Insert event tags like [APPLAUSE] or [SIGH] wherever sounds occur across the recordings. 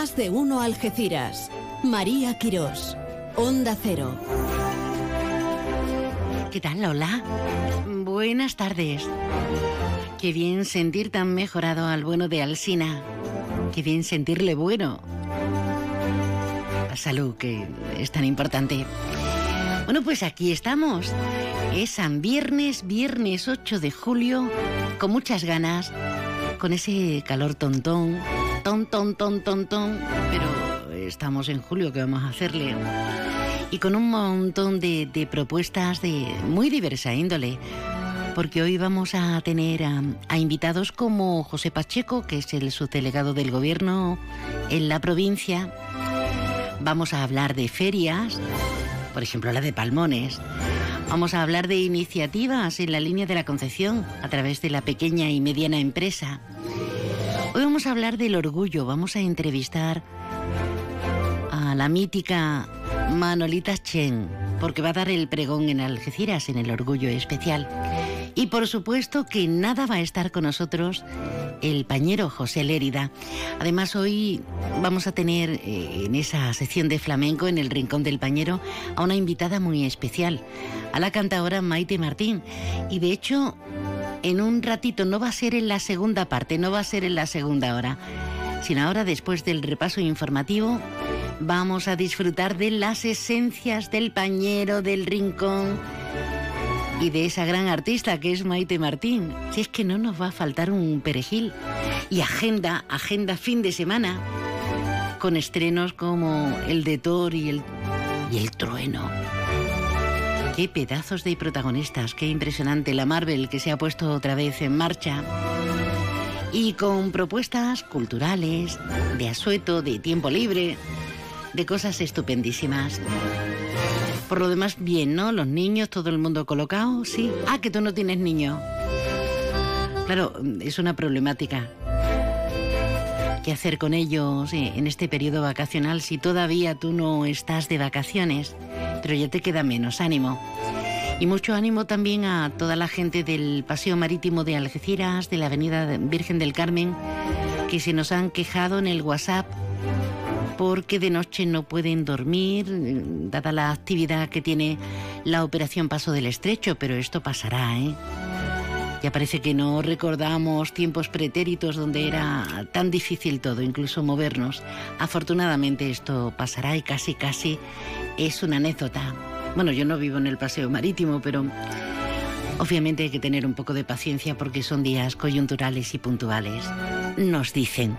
Más de uno Algeciras. María Quirós. Onda Cero. ¿Qué tal, Lola? Buenas tardes. Qué bien sentir tan mejorado al bueno de Alsina. Qué bien sentirle bueno. La salud, que es tan importante. Bueno, pues aquí estamos. Es San Viernes, viernes 8 de julio, con muchas ganas, con ese calor tontón, ton, ton, ton, ton, ton, pero estamos en julio, ¿qué vamos a hacerle? Y con un montón de, propuestas de muy diversa índole porque hoy vamos a tener a, a, invitados como José Pacheco, que es el subdelegado del gobierno en la provincia. Vamos a hablar de ferias, por ejemplo la de Palmones. Vamos a hablar de iniciativas en la línea de la Concepción a través de la pequeña y mediana empresa. Hoy vamos a hablar del orgullo, vamos a entrevistar a la mítica Manolita Chen, porque va a dar el pregón en Algeciras en el orgullo especial. Y por supuesto que nada va a estar con nosotros el pañero José Lérida. Además, hoy vamos a tener eh, en esa sección de flamenco, en el Rincón del Pañero, a una invitada muy especial, a la cantadora Maite Martín. Y de hecho, en un ratito, no va a ser en la segunda parte, no va a ser en la segunda hora, sino ahora después del repaso informativo, vamos a disfrutar de las esencias del pañero, del rincón y de esa gran artista que es Maite Martín. Si es que no nos va a faltar un perejil. Y agenda, agenda fin de semana, con estrenos como el de Thor y el, y el trueno. Qué pedazos de protagonistas, qué impresionante la Marvel que se ha puesto otra vez en marcha. Y con propuestas culturales, de asueto, de tiempo libre, de cosas estupendísimas. Por lo demás, bien, ¿no? Los niños, todo el mundo colocado, sí. Ah, que tú no tienes niños. Claro, es una problemática. ¿Qué hacer con ellos en este periodo vacacional si todavía tú no estás de vacaciones? Pero ya te queda menos ánimo. Y mucho ánimo también a toda la gente del Paseo Marítimo de Algeciras, de la Avenida Virgen del Carmen, que se nos han quejado en el WhatsApp porque de noche no pueden dormir, dada la actividad que tiene la operación Paso del Estrecho, pero esto pasará, ¿eh? Ya parece que no recordamos tiempos pretéritos donde era tan difícil todo, incluso movernos. Afortunadamente esto pasará y casi casi es una anécdota. Bueno, yo no vivo en el paseo marítimo, pero obviamente hay que tener un poco de paciencia porque son días coyunturales y puntuales. Nos dicen.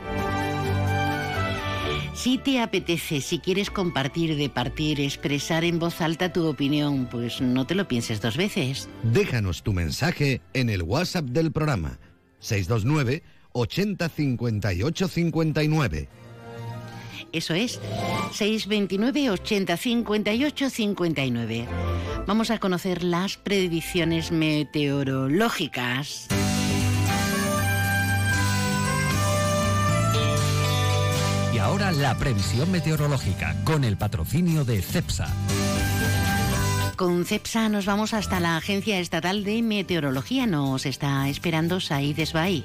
Si te apetece, si quieres compartir, departir, expresar en voz alta tu opinión, pues no te lo pienses dos veces. Déjanos tu mensaje en el WhatsApp del programa 629 80 58 59. Eso es, 629 80 58 59. Vamos a conocer las predicciones meteorológicas. Ahora la previsión meteorológica con el patrocinio de CEPSA. Con CEPSA nos vamos hasta la Agencia Estatal de Meteorología. Nos está esperando Said Esbaí.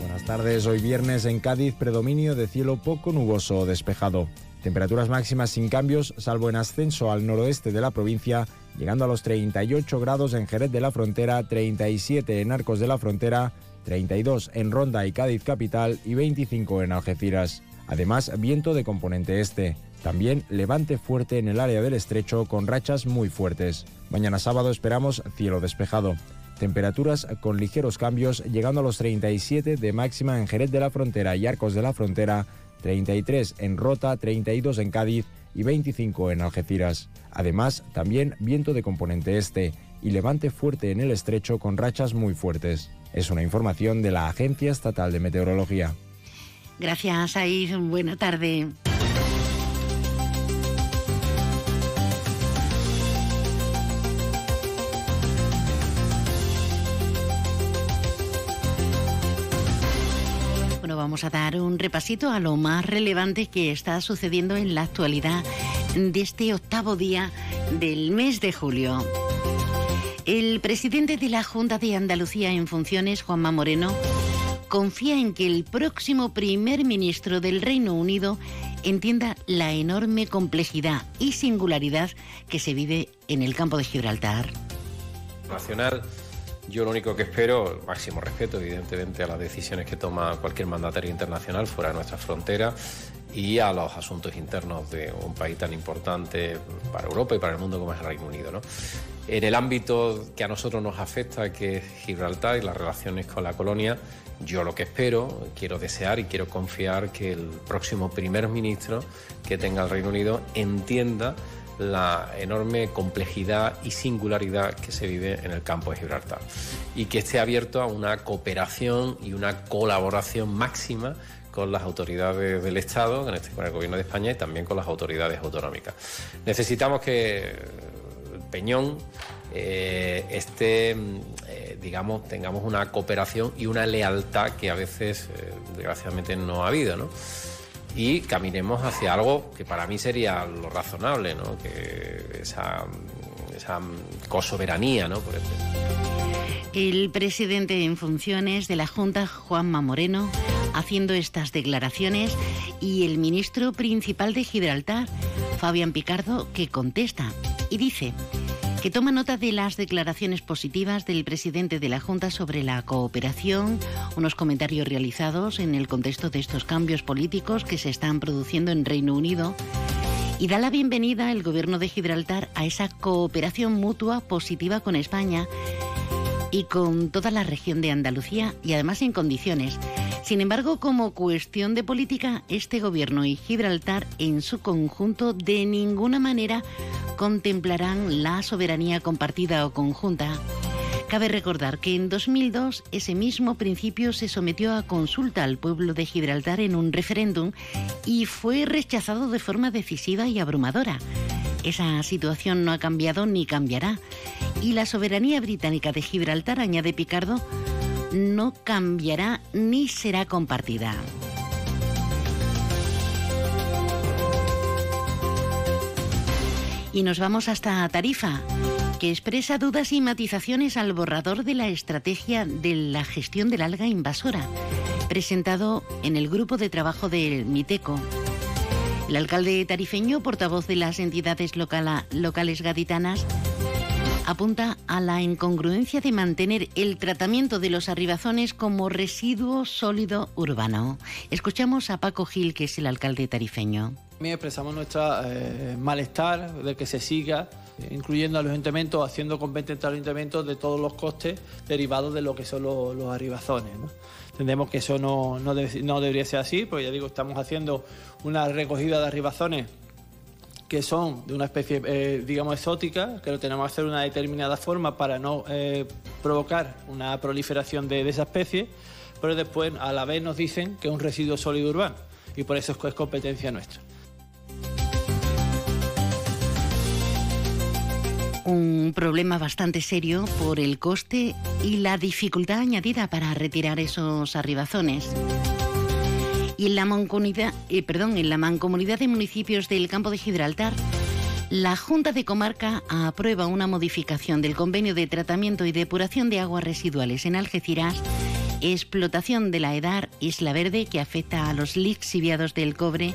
Buenas tardes. Hoy viernes en Cádiz predominio de cielo poco nuboso o despejado. Temperaturas máximas sin cambios, salvo en ascenso al noroeste de la provincia, llegando a los 38 grados en Jerez de la Frontera, 37 en Arcos de la Frontera, 32 en Ronda y Cádiz Capital y 25 en Algeciras. Además, viento de componente este. También levante fuerte en el área del estrecho con rachas muy fuertes. Mañana sábado esperamos cielo despejado. Temperaturas con ligeros cambios llegando a los 37 de máxima en Jerez de la Frontera y Arcos de la Frontera, 33 en Rota, 32 en Cádiz y 25 en Algeciras. Además, también viento de componente este y levante fuerte en el estrecho con rachas muy fuertes. Es una información de la Agencia Estatal de Meteorología. Gracias, Said. Buena tarde. Bueno, vamos a dar un repasito a lo más relevante que está sucediendo en la actualidad de este octavo día del mes de julio. El presidente de la Junta de Andalucía en funciones, Juanma Moreno, confía en que el próximo primer ministro del Reino Unido entienda la enorme complejidad y singularidad que se vive en el campo de Gibraltar. Nacional yo lo único que espero, máximo respeto evidentemente a las decisiones que toma cualquier mandatario internacional fuera de nuestra frontera y a los asuntos internos de un país tan importante para Europa y para el mundo como es el Reino Unido. En el ámbito que a nosotros nos afecta, que es Gibraltar y las relaciones con la colonia, yo lo que espero, quiero desear y quiero confiar que el próximo primer ministro que tenga el Reino Unido entienda la enorme complejidad y singularidad que se vive en el campo de Gibraltar y que esté abierto a una cooperación y una colaboración máxima con las autoridades del Estado, este, con el Gobierno de España y también con las autoridades autonómicas. Necesitamos que Peñón eh, esté, eh, digamos, tengamos una cooperación y una lealtad que a veces, eh, desgraciadamente, no ha habido, ¿no? y caminemos hacia algo que para mí sería lo razonable, ¿no? que esa, esa cosoberanía, ¿no? Por El presidente en funciones de la Junta, Juanma Moreno, haciendo estas declaraciones y el ministro principal de Gibraltar, Fabián Picardo, que contesta y dice que toma nota de las declaraciones positivas del presidente de la Junta sobre la cooperación, unos comentarios realizados en el contexto de estos cambios políticos que se están produciendo en Reino Unido y da la bienvenida el gobierno de Gibraltar a esa cooperación mutua positiva con España y con toda la región de Andalucía y además en condiciones. Sin embargo, como cuestión de política, este gobierno y Gibraltar en su conjunto de ninguna manera contemplarán la soberanía compartida o conjunta. Cabe recordar que en 2002 ese mismo principio se sometió a consulta al pueblo de Gibraltar en un referéndum y fue rechazado de forma decisiva y abrumadora. Esa situación no ha cambiado ni cambiará. Y la soberanía británica de Gibraltar, añade Picardo, no cambiará ni será compartida. Y nos vamos hasta Tarifa, que expresa dudas y matizaciones al borrador de la estrategia de la gestión del alga invasora, presentado en el grupo de trabajo del MITECO. El alcalde tarifeño, portavoz de las entidades locales gaditanas, apunta a la incongruencia de mantener el tratamiento de los arribazones como residuo sólido urbano. Escuchamos a Paco Gil, que es el alcalde tarifeño. También expresamos nuestro eh, malestar de que se siga eh, incluyendo a los haciendo competente a los ayuntamientos de todos los costes derivados de lo que son los, arribazones. Entendemos que eso no, no, debería ser así, porque ya digo, estamos haciendo una recogida de arribazones que son de una especie, eh, digamos, exótica, que lo tenemos que hacer de una determinada forma para no provocar una proliferación de, de esa especie, pero después a la vez nos dicen que es un residuo sólido urbano y por eso es competencia nuestra. un problema bastante serio por el coste y la dificultad añadida para retirar esos arribazones. Y en la, mancomunidad, eh, en la mancomunidad de municipios del campo de Gibraltar, la Junta de Comarca aprueba una modificación del convenio de tratamiento y depuración de aguas residuales en Algeciras, explotación de la EDAR Isla Verde que afecta a los lixiviados del cobre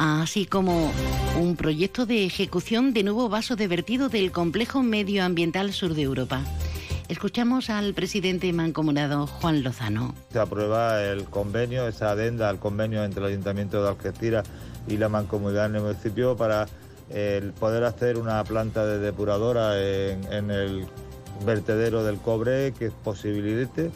así como un proyecto de ejecución de nuevo vaso de vertido del complejo medioambiental sur de Europa. Escuchamos al presidente mancomunado Juan Lozano. Se aprueba el convenio, esa adenda al convenio entre el Ayuntamiento de Algeciras y la mancomunidad del municipio para poder hacer una planta de depuradora en, el vertedero del cobre que posibilite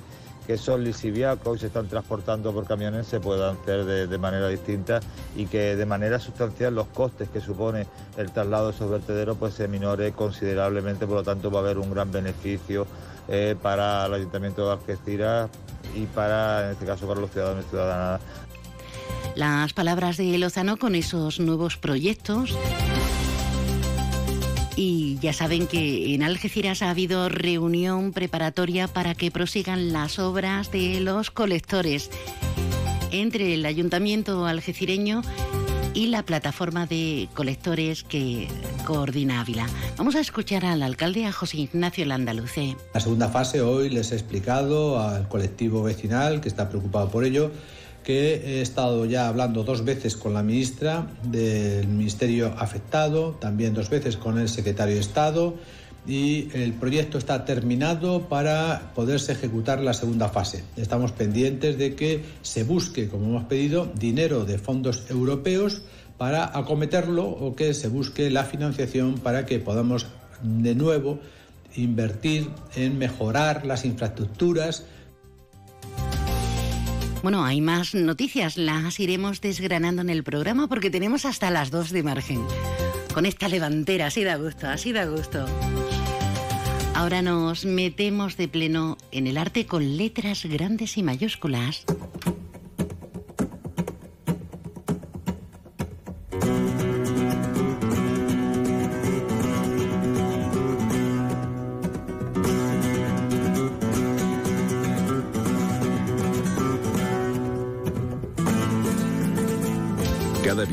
que esos lisiviacos se están transportando por camiones se puedan hacer de, manera distinta y que de manera sustancial los costes que supone el traslado de esos vertederos pues se minore considerablemente, por lo tanto va a haber un gran beneficio eh, para el Ayuntamiento de Algeciras y para, en este caso, para los ciudadanos y ciudadanas. Las palabras de Lozano con esos nuevos proyectos y ya saben que en Algeciras ha habido reunión preparatoria para que prosigan las obras de los colectores entre el ayuntamiento algecireño y la plataforma de colectores que coordina Ávila. Vamos a escuchar al alcalde, a José Ignacio Landaluce. La segunda fase hoy les he explicado al colectivo vecinal que está preocupado por ello que he estado ya hablando dos veces con la ministra del Ministerio afectado, también dos veces con el secretario de Estado y el proyecto está terminado para poderse ejecutar la segunda fase. Estamos pendientes de que se busque, como hemos pedido, dinero de fondos europeos para acometerlo o que se busque la financiación para que podamos de nuevo invertir en mejorar las infraestructuras. Bueno, hay más noticias, las iremos desgranando en el programa porque tenemos hasta las dos de margen. Con esta levantera, así da gusto, así da gusto. Ahora nos metemos de pleno en el arte con letras grandes y mayúsculas.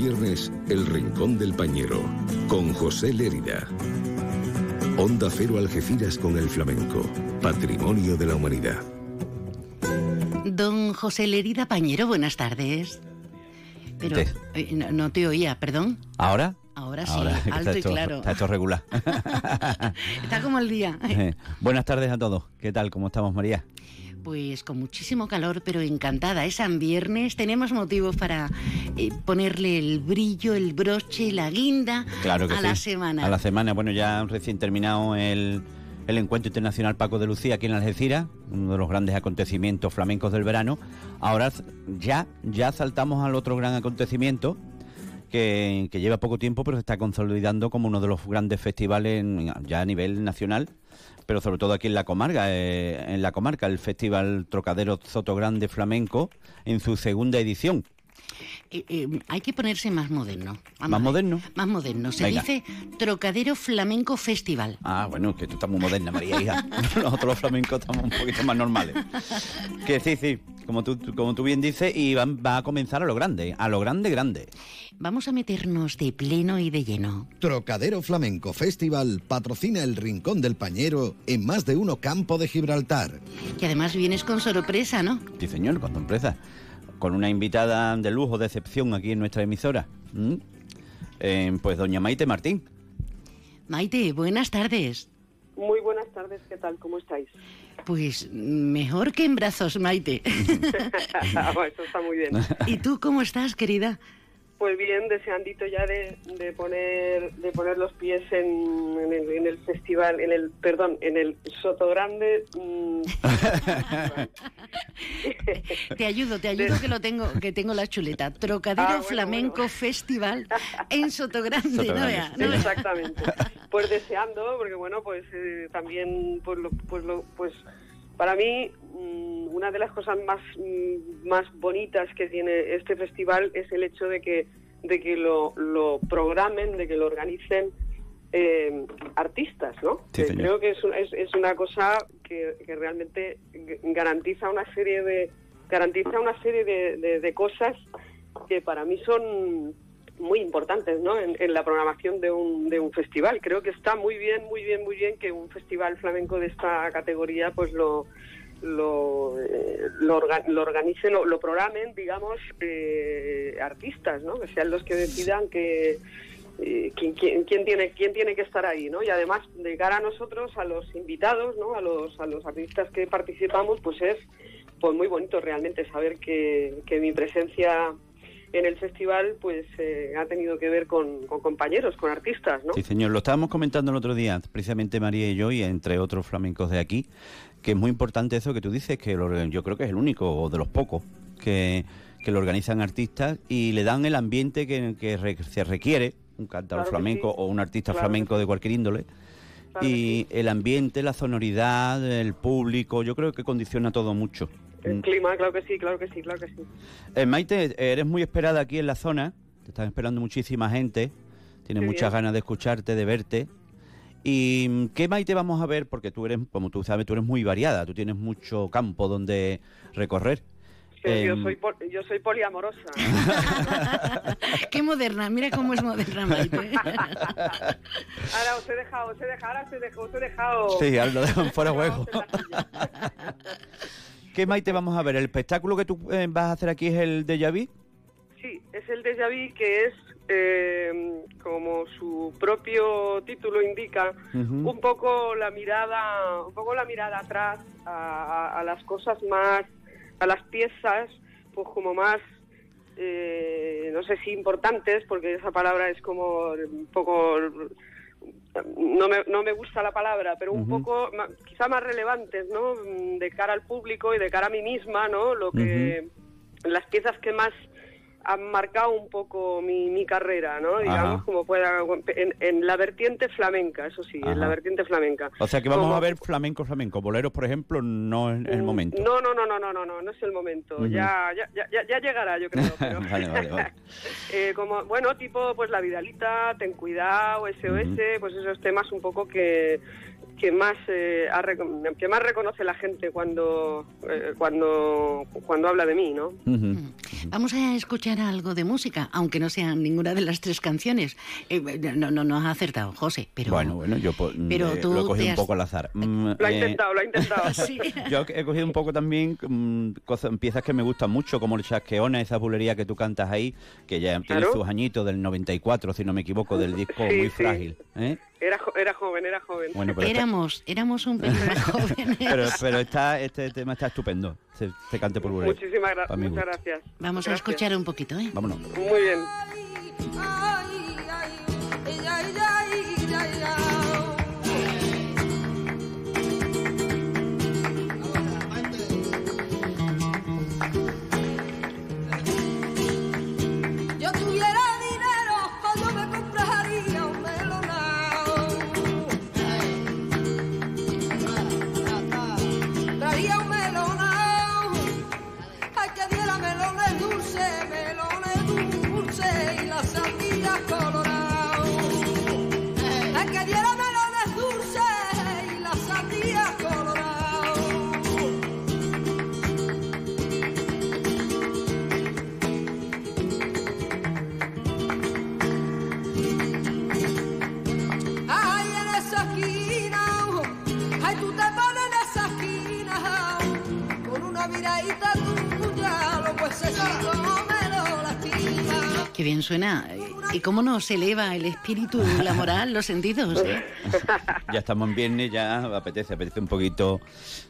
Viernes, El Rincón del Pañero, con José Lérida. Onda Cero Algeciras con el flamenco, patrimonio de la humanidad. Don José Lerida Pañero, buenas tardes. Pero eh, no, no te oía, perdón. ¿Ahora? Ahora sí, Ahora, [LAUGHS] alto está y esto- claro. Está esto regular. [LAUGHS] [LAUGHS] Está como el día. Eh, Buenas tardes a todos. ¿Qué tal? ¿Cómo estamos, María? Pues con muchísimo calor, pero encantada. Es San Viernes, tenemos motivos para eh, ponerle el brillo, el broche, la guinda Claro que a sí. la semana. A la semana. Bueno, ya recién terminado el, el Encuentro Internacional Paco de Lucía aquí en Algeciras, uno de los grandes acontecimientos flamencos del verano. Ahora ya, ya saltamos al otro gran acontecimiento que, que lleva poco tiempo, pero se está consolidando como uno de los grandes festivales en- ya a nivel nacional, pero sobre todo aquí en la comarca, eh, en la comarca, el Festival Trocadero Soto Grande Flamenco en su segunda edición. Eh, eh, hay que ponerse más moderno. Vamos ¿Más moderno? Más moderno. Se Venga. dice Trocadero Flamenco Festival. Ah, bueno, que tú estás muy moderna, María hija. Nosotros [LAUGHS] [LAUGHS] los flamencos estamos un poquito más normales. Que sí, sí, como tú, como tú bien dices, y va, va a comenzar a lo grande, a lo grande, grande. Vamos a meternos de pleno y de lleno. Trocadero Flamenco Festival patrocina el Rincón del Pañero en más de uno campo de Gibraltar. Que además vienes con sorpresa, ¿no? Sí, señor, cuando empresa. Con una invitada de lujo, de excepción aquí en nuestra emisora. ¿Mm? Eh, pues doña Maite Martín. Maite, buenas tardes. Muy buenas tardes, ¿qué tal? ¿Cómo estáis? Pues mejor que en brazos, Maite. [LAUGHS] Eso está muy bien. ¿Y tú cómo estás, querida? Pues bien, deseandito ya de, de poner de poner los pies en, en el, en el festival, en el perdón, en el Soto Grande. mm, [LAUGHS] Te ayudo, te ayudo que lo tengo, que tengo la chuleta. Trocadero Ah, bueno, Flamenco Festival en Sotogrande, no vea, no vea. Exactamente. Pues deseando, porque bueno, pues eh, también, pues, lo, pues, lo, pues para mí mm, una de las cosas más mm, más bonitas que tiene este festival es el hecho de que de que lo, lo programen, de que lo organicen eh, artistas, ¿no? Sí, señor. creo que es, es, es una cosa que, que realmente garantiza una serie de garantiza una serie de, de- de cosas que para mí son muy importantes ¿no? en, en la programación de un, de un festival. Creo que está muy bien, muy bien, muy bien que un festival flamenco de esta categoría pues lo lo, eh, lo, orga- lo organicen, lo programen, digamos, eh, artistas, ¿no? Que sean los que decidan que eh, quién, quién- quién tiene quién tiene que estar ahí, ¿no? Y además de cara a nosotros, a los invitados, ¿no? A los a los artistas que participamos, pues es pues muy bonito realmente saber que, que mi presencia en el festival pues eh, ha tenido que ver con, con compañeros, con artistas, ¿no? Sí, señor. Lo estábamos comentando el otro día, precisamente María y yo, y entre otros flamencos de aquí, que es muy importante eso que tú dices, que lo- yo creo que es el único, o de los pocos, que, que lo organizan artistas y le dan el ambiente que, que re- se requiere, un cantador Claro flamenco sí. o un artista Claro flamenco de cualquier índole. y el ambiente, la sonoridad, el público, yo creo que condiciona todo mucho. El Mm. clima, claro que sí, claro que sí, claro que sí. Eh, Maite, eres muy esperada aquí en la zona, te están esperando muchísima gente, tienes muchas bien. ganas de escucharte, de verte. ¿Y mm, qué Maite vamos a ver? Porque tú eres, como tú sabes, tú eres muy variada, tú tienes mucho campo donde recorrer. Yo Em, soy pol- yo soy poliamorosa. [LAUGHS] Qué moderna, mira cómo es moderna, Maite. [LAUGHS] Ahora os he dejado, os he dejado, ahora os he dejado, os he dejado. Sí, ahora lo dejan fuera de [LAUGHS] juego. ¿Qué Maite vamos a ver? ¿El espectáculo que tú eh, vas a hacer aquí es el de Yaví? Sí, es el déjà vu que es, eh, como su propio título indica, un poco la mirada, un poco la mirada atrás a, a- a las cosas más, a las piezas, pues como más, eh, no sé si importantes, porque esa palabra es como un poco, no me, no me gusta la palabra, pero un poco, quizá más relevantes, ¿no? Mm, De cara al público y de cara a mí misma, ¿no? Lo que, las piezas que más han marcado un poco mi, mi carrera, ¿no? Digamos, Ajá. como pueda, en, en la vertiente flamenca, eso sí, Ajá. en la vertiente flamenca. O sea que vamos Como- a ver flamenco, flamenco. Boleros, por ejemplo, no es el momento. No, no, no, no, no, no, no, no es el momento. Ya, ya, ya, ya- ya llegará, yo creo. pero- [LAUGHS] vale, vale, vale. [LAUGHS] Eh, como, bueno, tipo, pues la Vidalita, Ten Cuidado, SOS, pues esos temas un poco que que más eh, ha que más reconoce la gente cuando eh, cuando cuando habla de mí, ¿no? Vamos a escuchar algo de música, aunque no sean ninguna de las tres canciones. Eh, no, no, no has acertado, José, pero... Bueno, bueno, yo po- Pero eh, tú lo he cogido un poco al azar. Mm, Lo ha eh, intentado, lo ha intentado. Sí. Yo he cogido un poco también mm, cosas, piezas que me gustan mucho, como el chasqueona, esa bulería que tú cantas ahí, que ya tiene Claro. sus añitos del 94, si no me equivoco, del disco Sí, muy sí. frágil. ¿eh? Era, jo- era joven, era joven. Bueno, pero está- éramos, éramos un pelín más [LAUGHS] jóvenes. Pero, pero está, este tema está estupendo, se, se cante por bulería. Muchísimas gra- muchas gracias. Vamos a Gracias. escuchar un poquito, ¿eh? Vámonos. Muy bien. ¿Y cómo nos eleva el espíritu, la moral, los sentidos? eh? Ya estamos en viernes, ya apetece, apetece un poquito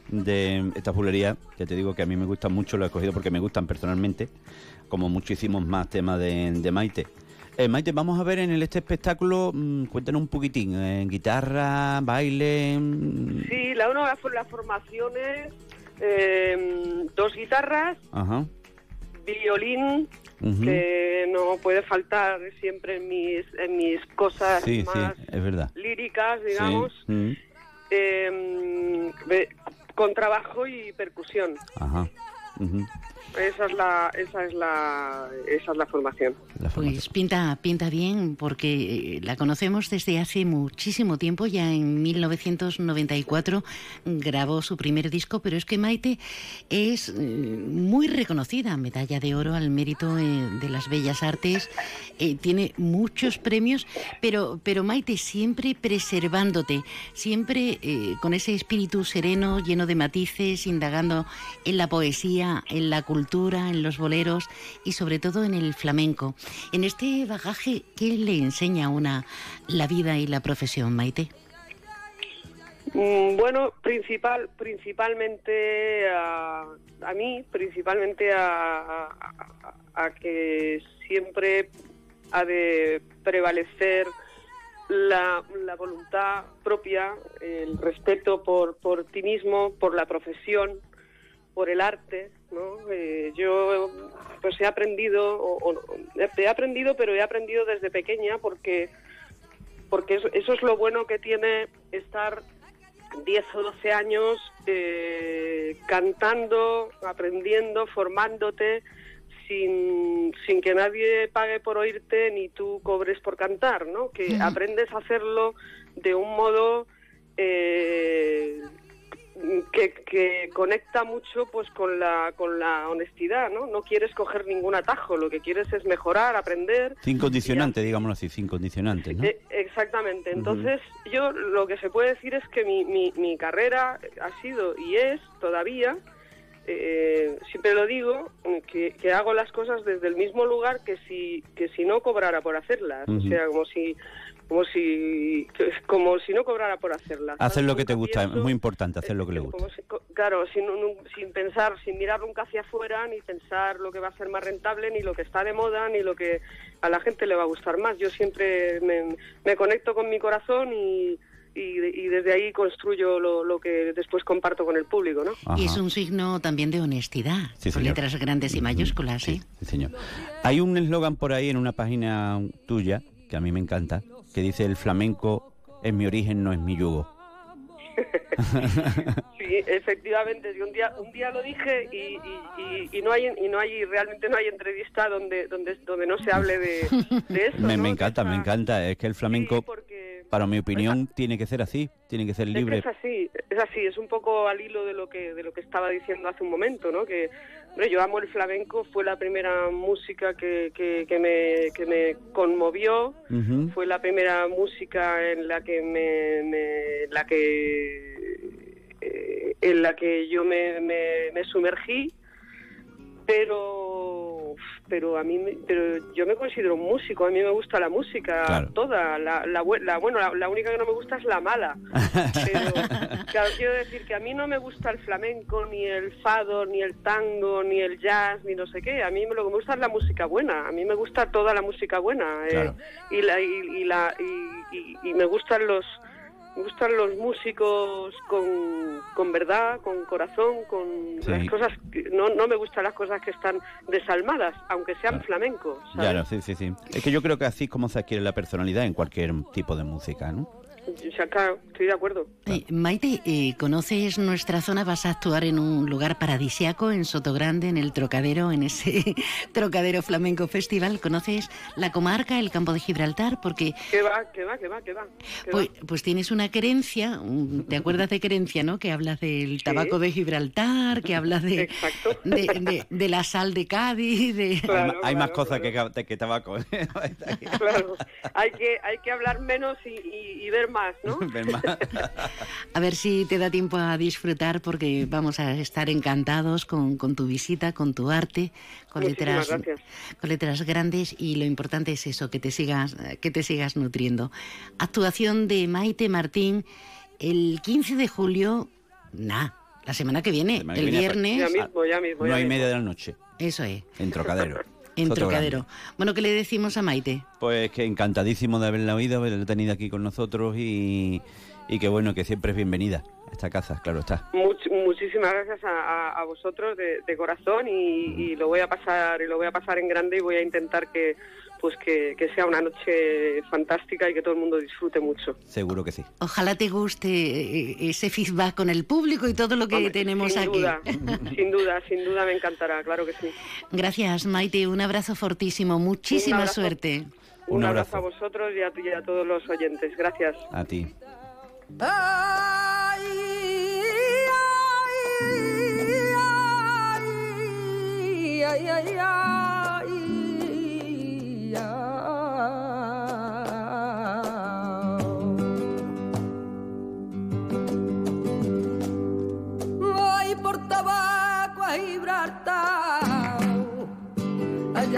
de esta bulería. Ya te digo que a mí me gustan mucho, lo he escogido porque me gustan personalmente, como muchísimos más temas de, de Maite. Eh, Maite, vamos a ver en el, este espectáculo, mm, cuéntanos un poquitín, eh, guitarra, baile... mm, Sí, la una las formaciones, eh, dos guitarras, Ajá. Violín, que no puede faltar siempre en mis, en mis cosas Sí, sí, más es verdad. líricas, Sí, digamos, eh, ve- con trabajo y percusión. Ajá. ujú. Esa es la, esa es la, esa es la formación. Pues pinta, pinta bien porque eh, la conocemos desde hace muchísimo tiempo, ya en 1994 grabó su primer disco, pero es que Maite es eh, muy reconocida, medalla de oro al mérito eh, de las bellas artes, eh, tiene muchos premios, pero, pero Maite siempre preservándote, siempre eh, con ese espíritu sereno, lleno de matices, indagando en la poesía, en la cultura, en los boleros y sobre todo en el flamenco. En este bagaje, ¿qué le enseña una la vida y la profesión, Maite? Mm, Bueno, principal, principalmente a, a mí, principalmente a, a- a que siempre ha de prevalecer la, la voluntad propia, el respeto por, por ti mismo, por la profesión, por el arte, ¿no? Eh, yo pues he aprendido, o- o- he aprendido, pero he aprendido desde pequeña porque porque eso, eso es lo bueno que tiene estar 10 o 12 años eh, cantando, aprendiendo, formándote, sin, sin que nadie pague por oírte ni tú cobres por cantar, ¿no? Que aprendes a hacerlo de un modo eh, que, que conecta mucho pues con la, con la honestidad, ¿no? No quieres coger ningún atajo, lo que quieres es mejorar, aprender Sin condicionante, digámoslo así, sin condicionante, ¿no? eh, exactamente. Entonces, yo lo que se puede decir es que mi, mi, mi carrera ha sido y es todavía eh, siempre lo digo, que, que hago las cosas desde el mismo lugar que si, que si no cobrara por hacerlas. O sea, como si, como si, como si no cobrara por hacerlas. Hacer lo que te gusta, es muy importante, hacer lo que le gusta. como si- co- claro, sin, sin pensar, sin mirar nunca hacia afuera, ni pensar lo que va a ser más rentable, ni lo que está de moda, ni lo que a la gente le va a gustar más. Yo siempre me, me conecto con mi corazón y, y, de- y desde ahí construyo lo, lo que después comparto con el público, ¿no? Y es un signo también de honestidad, Sí, con señor. letras grandes y mayúsculas, ¿eh? Sí, señor. Hay un eslogan por ahí en una página tuya, que a mí me encanta, que dice el flamenco es mi origen, no es mi yugo. [LAUGHS] Sí, efectivamente. un día, un día lo dije y, y- y- y no hay, y no hay, realmente no hay entrevista donde, donde, donde no se hable de, de eso. [LAUGHS] me, ¿no? me De encanta, me esa- encanta. Es que el flamenco, para mi opinión, tiene que ser así, tiene que ser Es que libre. es así, es así, es un poco al hilo de lo que de lo que estaba diciendo hace un momento, ¿no? Que yo amo el flamenco, fue la primera música que, que, que me, que me conmovió, fue la primera música en la que me, me- la que eh, en la que yo me, me, me sumergí. Pero pero a mí me- pero yo me considero un músico a mí me gusta la música Claro. toda la, la, la- bueno la, la única que no me gusta es la mala pero [LAUGHS] claro quiero decir que a mí no me gusta el flamenco ni el fado ni el tango ni el jazz ni no sé qué a mí lo que me gusta es la música buena a mí me gusta toda la música buena eh, y la y, y la y, y- y me gustan los gustan los músicos con, con verdad, con corazón, con Sí. las cosas... que- no, no me gustan las cosas que están desalmadas, aunque sean flamencos. Claro, sí, sí, sí. Es que yo creo que así es como se adquiere la personalidad en cualquier tipo de música, ¿no? Estoy de acuerdo. Eh, Maite, eh, ¿conoces nuestra zona? Vas a actuar en un lugar paradisiaco, en Sotogrande, en el Trocadero, en ese [LAUGHS] Trocadero Flamenco Festival. ¿Conoces la comarca, el campo de Gibraltar? Porque ¿Qué va, qué va, qué va, qué va? qué pues, va? pues tienes una querencia, un- ¿te acuerdas de querencia, no? Que hablas del tabaco de Gibraltar, que hablas de, de, de- de la sal de Cádiz, de... hay más cosas que, que tabaco. [LAUGHS] Claro, hay que, hay que hablar menos y, y- y ver más, ¿no? [LAUGHS] Ver más. A ver si te da tiempo a disfrutar porque vamos a estar encantados con, con tu visita, con tu arte, con Muchísimas letras, gracias. con letras grandes y lo importante es eso, que te sigas, que te sigas nutriendo. Actuación de Maite Martín el 15 de julio, nah, la semana que viene, semana que el viene, viernes. Ya mismo, ya mismo. ya No hay mismo. media de la noche, Eso es, en Trocadero. [LAUGHS] en Trocadero. Bueno, ¿qué le decimos a Maite? Pues que encantadísimo de haberla oído, haberla tenido aquí con nosotros y, y que bueno, que siempre es bienvenida a esta casa, claro está. Much- muchísimas gracias a, a- a vosotros de, de corazón y, y lo voy a pasar y lo voy a pasar en grande y voy a intentar que pues que, que sea una noche fantástica y que todo el mundo disfrute mucho. Seguro que sí. Ojalá te guste eh, ese feedback con el público y todo lo que Hombre, tenemos sin aquí. Duda, [LAUGHS] sin duda, sin duda me encantará, claro que sí. Gracias, Maite. Un abrazo fortísimo. Muchísima Un abrazo. suerte. Un, Un abrazo. abrazo. a vosotros y a, y a todos los oyentes. Gracias. A ti. Ay, ay, ay,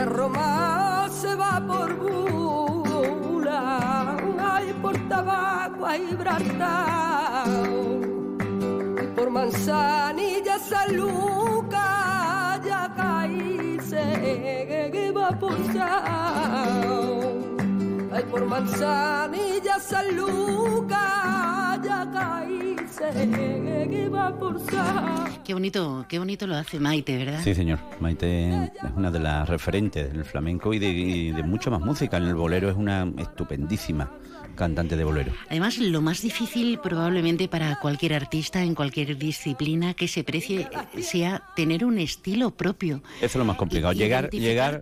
Roma se va por bula, ay por tabaco a Gibraltar, y por manzanilla que va. Ay, por manzanilla San Lucas, ya va. Qué bonito, qué bonito lo hace Maite, ¿verdad? Sí, señor. Maite es una de las referentes del flamenco y de, y de mucha más música. En el bolero es una estupendísima cantante de bolero. Además, lo más difícil probablemente para cualquier artista en cualquier disciplina que se precie eh, sea tener un estilo propio. Eso es lo más complicado. Llegar, llegar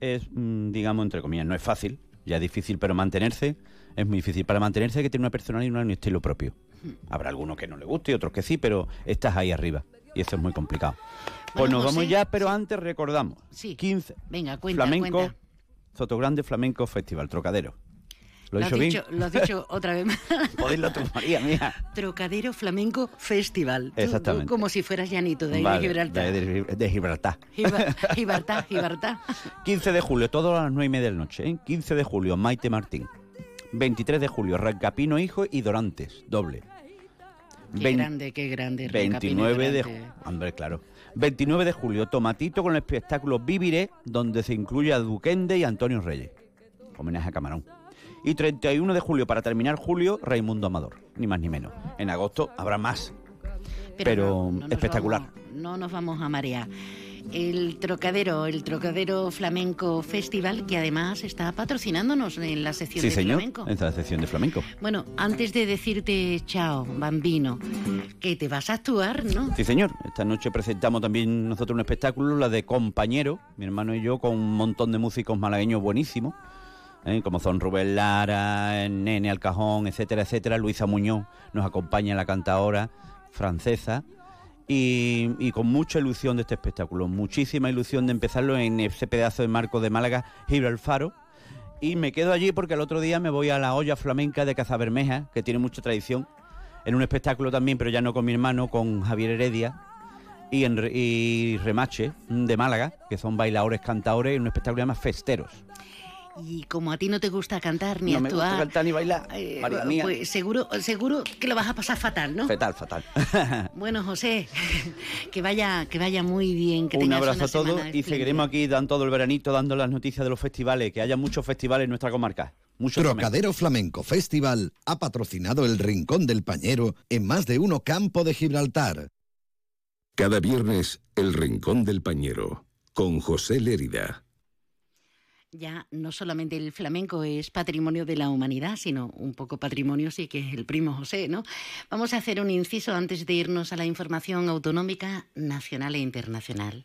es, mm, digamos, entre comillas, no es fácil, ya es difícil, pero mantenerse es muy difícil. Para mantenerse hay que tener una personalidad y un estilo propio. Habrá algunos que no le guste y otros que sí, pero estás ahí arriba y eso es muy complicado. Pues Bueno, nos José, vamos ya, pero antes recordamos. Sí. 15. Venga, cuenta, Flamenco, cuenta. Sotogrande Flamenco Festival Trocadero. ¿Lo he has dicho bien? lo has dicho [LAUGHS] otra vez más. Podéislo tú, María mía. Trocadero Flamenco Festival. Tú- tú Exactamente. como si fueras Llanito de ahí Vale, de Gibraltar. de- Gibraltar. Giba- [LAUGHS] Gibraltar, Gibraltar. 15 de julio, todo a las 9 y media de la noche. ¿eh? 15 de julio, Maite Martín. 23 de julio, Rancapino Hijo y Dorantes, doble. Qué grande, qué grande. Rancapino 29 de Durante. hombre, claro. 29 de julio, Tomatito con el espectáculo Viviré, donde se incluye a Duquende y Antonio Reyes. Homenaje a Camarón. Y 31 de julio, para terminar julio, Raimundo Amador, ni más ni menos. En agosto habrá más, pero, no- no nos espectacular. vamos- no nos vamos a marear. El Trocadero, el Trocadero Flamenco Festival, que además está patrocinándonos en la sección Sí, de señor, flamenco. en la sección de flamenco. Bueno, antes de decirte chao, bambino, que te vas a actuar, ¿no? Sí, señor. Esta noche presentamos también nosotros un espectáculo, la de Compañero, mi hermano y yo, con un montón de músicos malagueños buenísimos, ¿eh? como son Rubén Lara, Nene Alcajón, etcétera, etcétera. Luisa Muñoz nos acompaña la cantadora francesa. Y, y con mucha ilusión de este espectáculo, muchísima ilusión de empezarlo en ese pedazo de marco de Málaga, Gibralfaro. Y me quedo allí porque el otro día me voy a la olla flamenca de Cazabermeja, que tiene mucha tradición, en un espectáculo también, pero ya no con mi hermano, con Javier Heredia y, en Re- y Remache de Málaga, que son bailadores, cantadores, en un espectáculo que Festeros. Y como a ti no te gusta cantar ni no me actuar, gusta cantar ni bailar, eh, María mía. pues seguro, seguro que lo vas a pasar fatal, ¿no? Fatal, fatal. [LAUGHS] Bueno, José, [LAUGHS] que vaya, que vaya muy bien, que un abrazo una a todos y seguiremos aquí dando todo el veranito, dando las noticias de los festivales, que haya muchos festivales en nuestra comarca. Muchos Trocadero Flamenco Festival ha patrocinado el Rincón del Pañero en más de uno campo de Gibraltar. Cada viernes, El Rincón del Pañero, con José Lérida. Ya no solamente el flamenco es patrimonio de la humanidad, sino un poco patrimonio sí que es el primo José, ¿no? Vamos a hacer un inciso antes de irnos a la información autonómica nacional e internacional.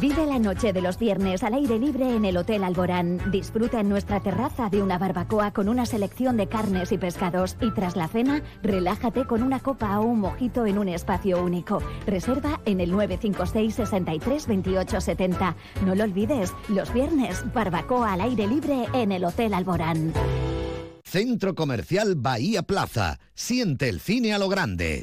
Vive la noche de los viernes al aire libre en el Hotel Alborán. Disfruta en nuestra terraza de una barbacoa con una selección de carnes y pescados. Y tras la cena, relájate con una copa o un mojito en un espacio único. Reserva en el 956 63 28 70. No lo olvides, los viernes, barbacoa al aire libre en el Hotel Alborán. Centro Comercial Bahía Plaza. Siente el cine a lo grande.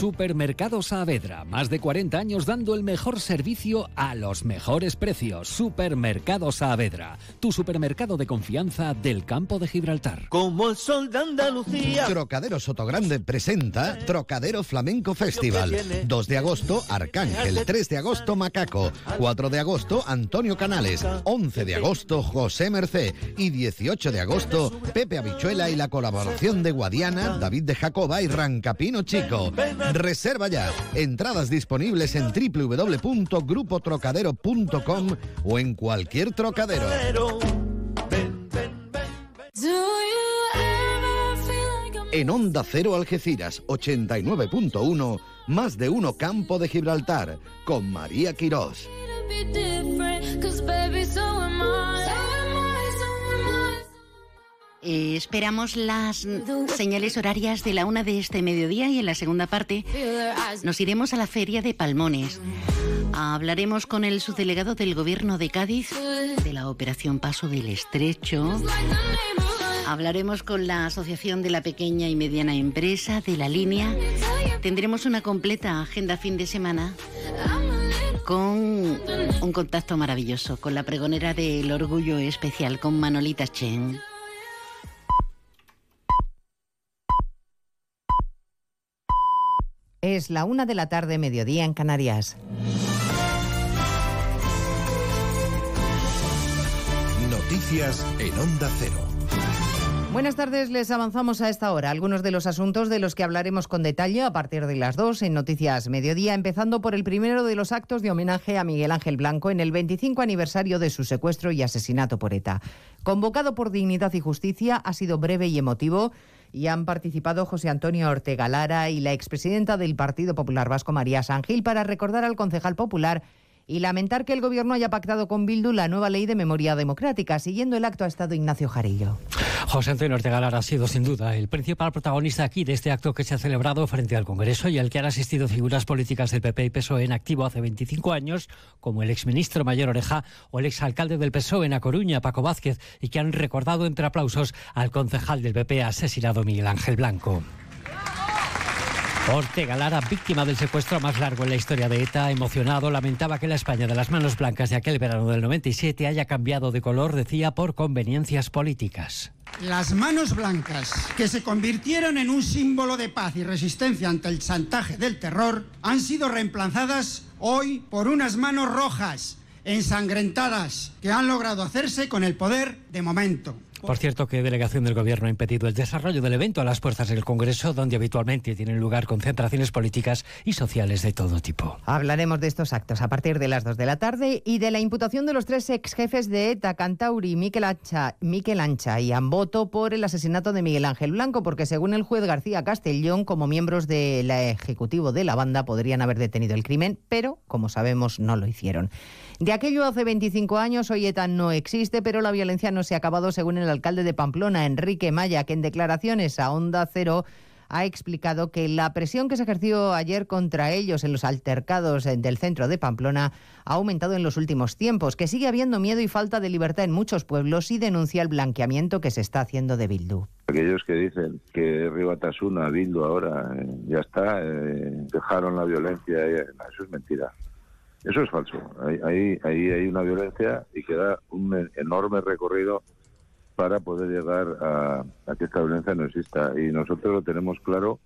Supermercado Saavedra, más de 40 años dando el mejor servicio a los mejores precios. Supermercado Saavedra, tu supermercado de confianza del campo de Gibraltar. Como el sol de Andalucía. Trocadero Sotogrande presenta Trocadero Flamenco Festival. 2 de agosto, Arcángel. 3 de agosto, Macaco. 4 de agosto, Antonio Canales. 11 de agosto, José Mercé. Y 18 de agosto, Pepe Habichuela y la colaboración de Guadiana, David de Jacoba y Rancapino Chico. Reserva ya. Entradas disponibles en www.grupotrocadero.com o en cualquier trocadero. En Onda Cero Algeciras 89.1, más de uno Campo de Gibraltar, con María Quirós. Eh, esperamos las señales horarias de la una de este mediodía y en la segunda parte nos iremos a la feria de Palmones. Hablaremos con el subdelegado del gobierno de Cádiz de la operación Paso del Estrecho. Hablaremos con la Asociación de la Pequeña y Mediana Empresa de la línea. Tendremos una completa agenda fin de semana con un contacto maravilloso con la pregonera del orgullo especial, con Manolita Chen. Es la una de la tarde, mediodía en Canarias. Noticias en Onda Cero. Buenas tardes, les avanzamos a esta hora algunos de los asuntos de los que hablaremos con detalle a partir de las 2 en Noticias Mediodía, empezando por el primero de los actos de homenaje a Miguel Ángel Blanco en el 25 aniversario de su secuestro y asesinato por ETA. Convocado por Dignidad y Justicia, ha sido breve y emotivo y han participado José Antonio Ortega Lara y la expresidenta del Partido Popular Vasco, María Sangil, para recordar al concejal popular y lamentar que el Gobierno haya pactado con Bildu la nueva ley de memoria democrática. Siguiendo el acto ha estado Ignacio Jarillo. José Antonio Ortega Lara ha sido sin duda el principal protagonista aquí de este acto que se ha celebrado frente al Congreso y al que han asistido figuras políticas del PP y PSOE en activo hace 25 años, como el exministro Mayor Oreja o el exalcalde del PSOE en A Coruña, Paco Vázquez, y que han recordado entre aplausos al concejal del PP asesinado Miguel Ángel Blanco. Ortega Lara, víctima del secuestro más largo en la historia de ETA, emocionado, lamentaba que la España de las manos blancas de aquel verano del 97 haya cambiado de color, decía, por conveniencias políticas. Las manos blancas, que se convirtieron en un símbolo de paz y resistencia ante el chantaje del terror, han sido reemplazadas hoy por unas manos rojas, ensangrentadas, que han logrado hacerse con el poder de momento. Por cierto, que delegación del Gobierno ha impedido el desarrollo del evento a las puertas del Congreso, donde habitualmente tienen lugar concentraciones políticas y sociales de todo tipo. Hablaremos de estos actos a partir de las 2 de la tarde y de la imputación de los tres ex jefes de ETA, Cantauri, Miquel Ancha, Miquel Ancha y Amboto por el asesinato de Miguel Ángel Blanco, porque según el juez García Castellón, como miembros del ejecutivo de la banda podrían haber detenido el crimen, pero, como sabemos, no lo hicieron. De aquello hace 25 años, hoy ETA no existe, pero la violencia no se ha acabado, según el alcalde de Pamplona, Enrique Maya, que en declaraciones a Onda Cero ha explicado que la presión que se ejerció ayer contra ellos en los altercados del centro de Pamplona ha aumentado en los últimos tiempos, que sigue habiendo miedo y falta de libertad en muchos pueblos y denuncia el blanqueamiento que se está haciendo de Bildu. Aquellos que dicen que Ribatasuna, Bildu ahora eh, ya está, eh, dejaron la violencia, eh, eso es mentira. Eso es falso. Ahí, ahí hay una violencia y queda un enorme recorrido para poder llegar a, que esta violencia no exista. Y nosotros lo tenemos claro,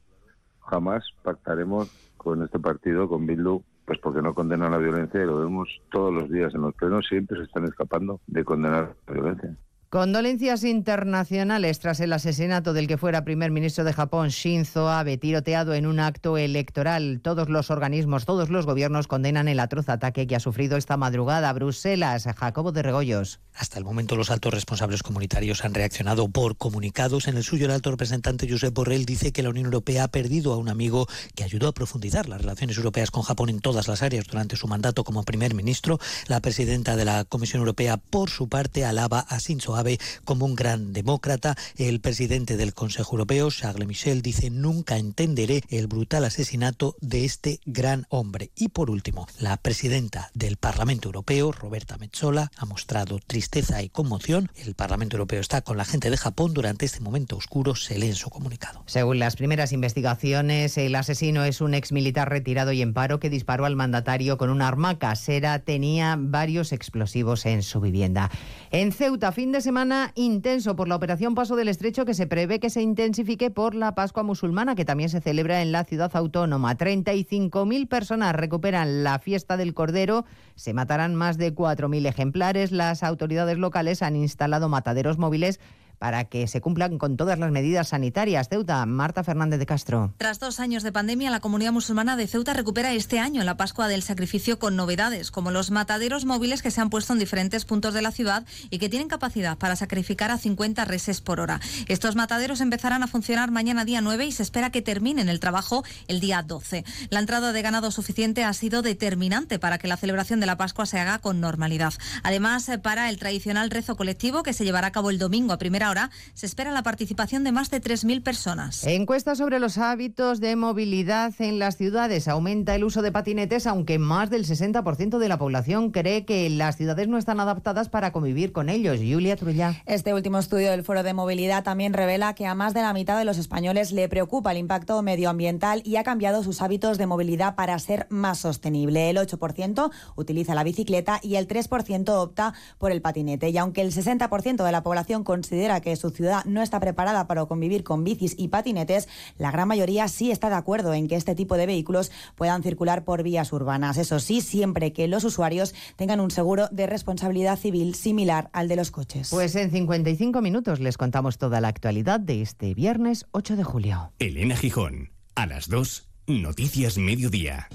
jamás pactaremos con este partido, con Bildu, pues porque no condenan la violencia y lo vemos todos los días en los plenos, siempre se están escapando de condenar la violencia. Condolencias internacionales tras el asesinato del que fuera primer ministro de Japón, Shinzo Abe, tiroteado en un acto electoral. Todos los organismos, todos los gobiernos condenan el atroz ataque que ha sufrido esta madrugada. Bruselas, Jacobo de Regoyos. Hasta el momento los altos responsables comunitarios han reaccionado por comunicados. En el suyo el alto representante Josep Borrell dice que la Unión Europea ha perdido a un amigo que ayudó a profundizar las relaciones europeas con Japón en todas las áreas durante su mandato como primer ministro. La presidenta de la Comisión Europea, por su parte, alaba a Shinzo Abe como un gran demócrata. El presidente del Consejo Europeo, Charles Michel, dice nunca entenderé el brutal asesinato de este gran hombre. Y por último, la presidenta del Parlamento Europeo, Roberta Metsola, ha mostrado tristeza y conmoción. El Parlamento Europeo está con la gente de Japón durante este momento oscuro, se lee en su comunicado. Según las primeras investigaciones, el asesino es un ex militar retirado y en paro que disparó al mandatario con un arma casera. Tenía varios explosivos en su vivienda. En Ceuta, fin de semana intenso por la operación Paso del Estrecho que se prevé que se intensifique por la Pascua musulmana que también se celebra en la ciudad autónoma. 35.000 personas recuperan la fiesta del Cordero. Se matarán más de 4.000 ejemplares. Las autoridades locales han instalado mataderos móviles para que se cumplan con todas las medidas sanitarias. Ceuta, Marta Fernández de Castro. Tras dos años de pandemia, la comunidad musulmana de Ceuta recupera este año la Pascua del Sacrificio con novedades, como los mataderos móviles que se han puesto en diferentes puntos de la ciudad y que tienen capacidad para sacrificar a 50 reses por hora. Estos mataderos empezarán a funcionar mañana día 9 y se espera que terminen el trabajo el día 12. La entrada de ganado suficiente ha sido determinante para que la celebración de la Pascua se haga con normalidad. Además, para el tradicional rezo colectivo que se llevará a cabo el domingo a primera hora, se espera la participación de más de 3.000 personas. Encuesta sobre los hábitos de movilidad en las ciudades. Aumenta el uso de patinetes, aunque más del 60% de la población cree que las ciudades no están adaptadas para convivir con ellos. Julia Trullá. Este último estudio del Foro de Movilidad también revela que a más de la mitad de los españoles le preocupa el impacto medioambiental y ha cambiado sus hábitos de movilidad para ser más sostenible. El 8% utiliza la bicicleta y el 3% opta por el patinete. Y aunque el 60% de la población considera considera que su ciudad no está preparada para convivir con bicis y patinetes, la gran mayoría sí está de acuerdo en que este tipo de vehículos puedan circular por vías urbanas. Eso sí, siempre que los usuarios tengan un seguro de responsabilidad civil similar al de los coches. Pues en 55 minutos les contamos toda la actualidad de este viernes 8 de julio. Elena Gijón, a las 2, Noticias Mediodía.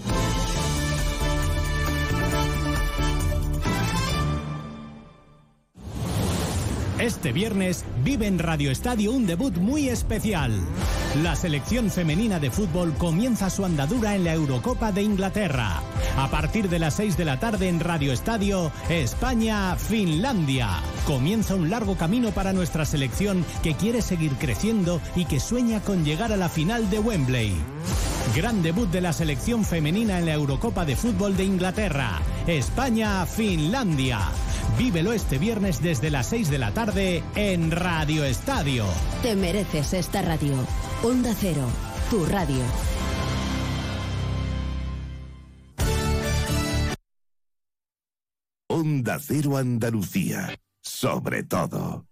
Este viernes vive en Radio Estadio un debut muy especial. La selección femenina de fútbol comienza su andadura en la Eurocopa de Inglaterra. A partir de las 6 de la tarde en Radio Estadio, España-Finlandia. Comienza un largo camino para nuestra selección que quiere seguir creciendo y que sueña con llegar a la final de Wembley. Gran debut de la selección femenina en la Eurocopa de Fútbol de Inglaterra. España-Finlandia. Vívelo este viernes desde las 6 de la tarde en Radio Estadio. Te mereces esta radio. Onda Cero, tu radio. Onda Cero Andalucía. Sobre todo.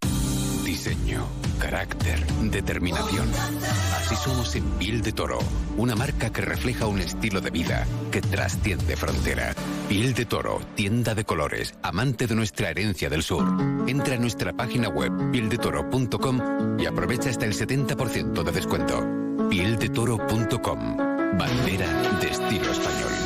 Diseño, carácter, determinación. Así somos en Piel de Toro, una marca que refleja un estilo de vida que trasciende frontera. Piel de Toro, tienda de colores, amante de nuestra herencia del sur. Entra a nuestra página web pieldetoro.com y aprovecha hasta el 70% de descuento. Pieldetoro.com, bandera de estilo español.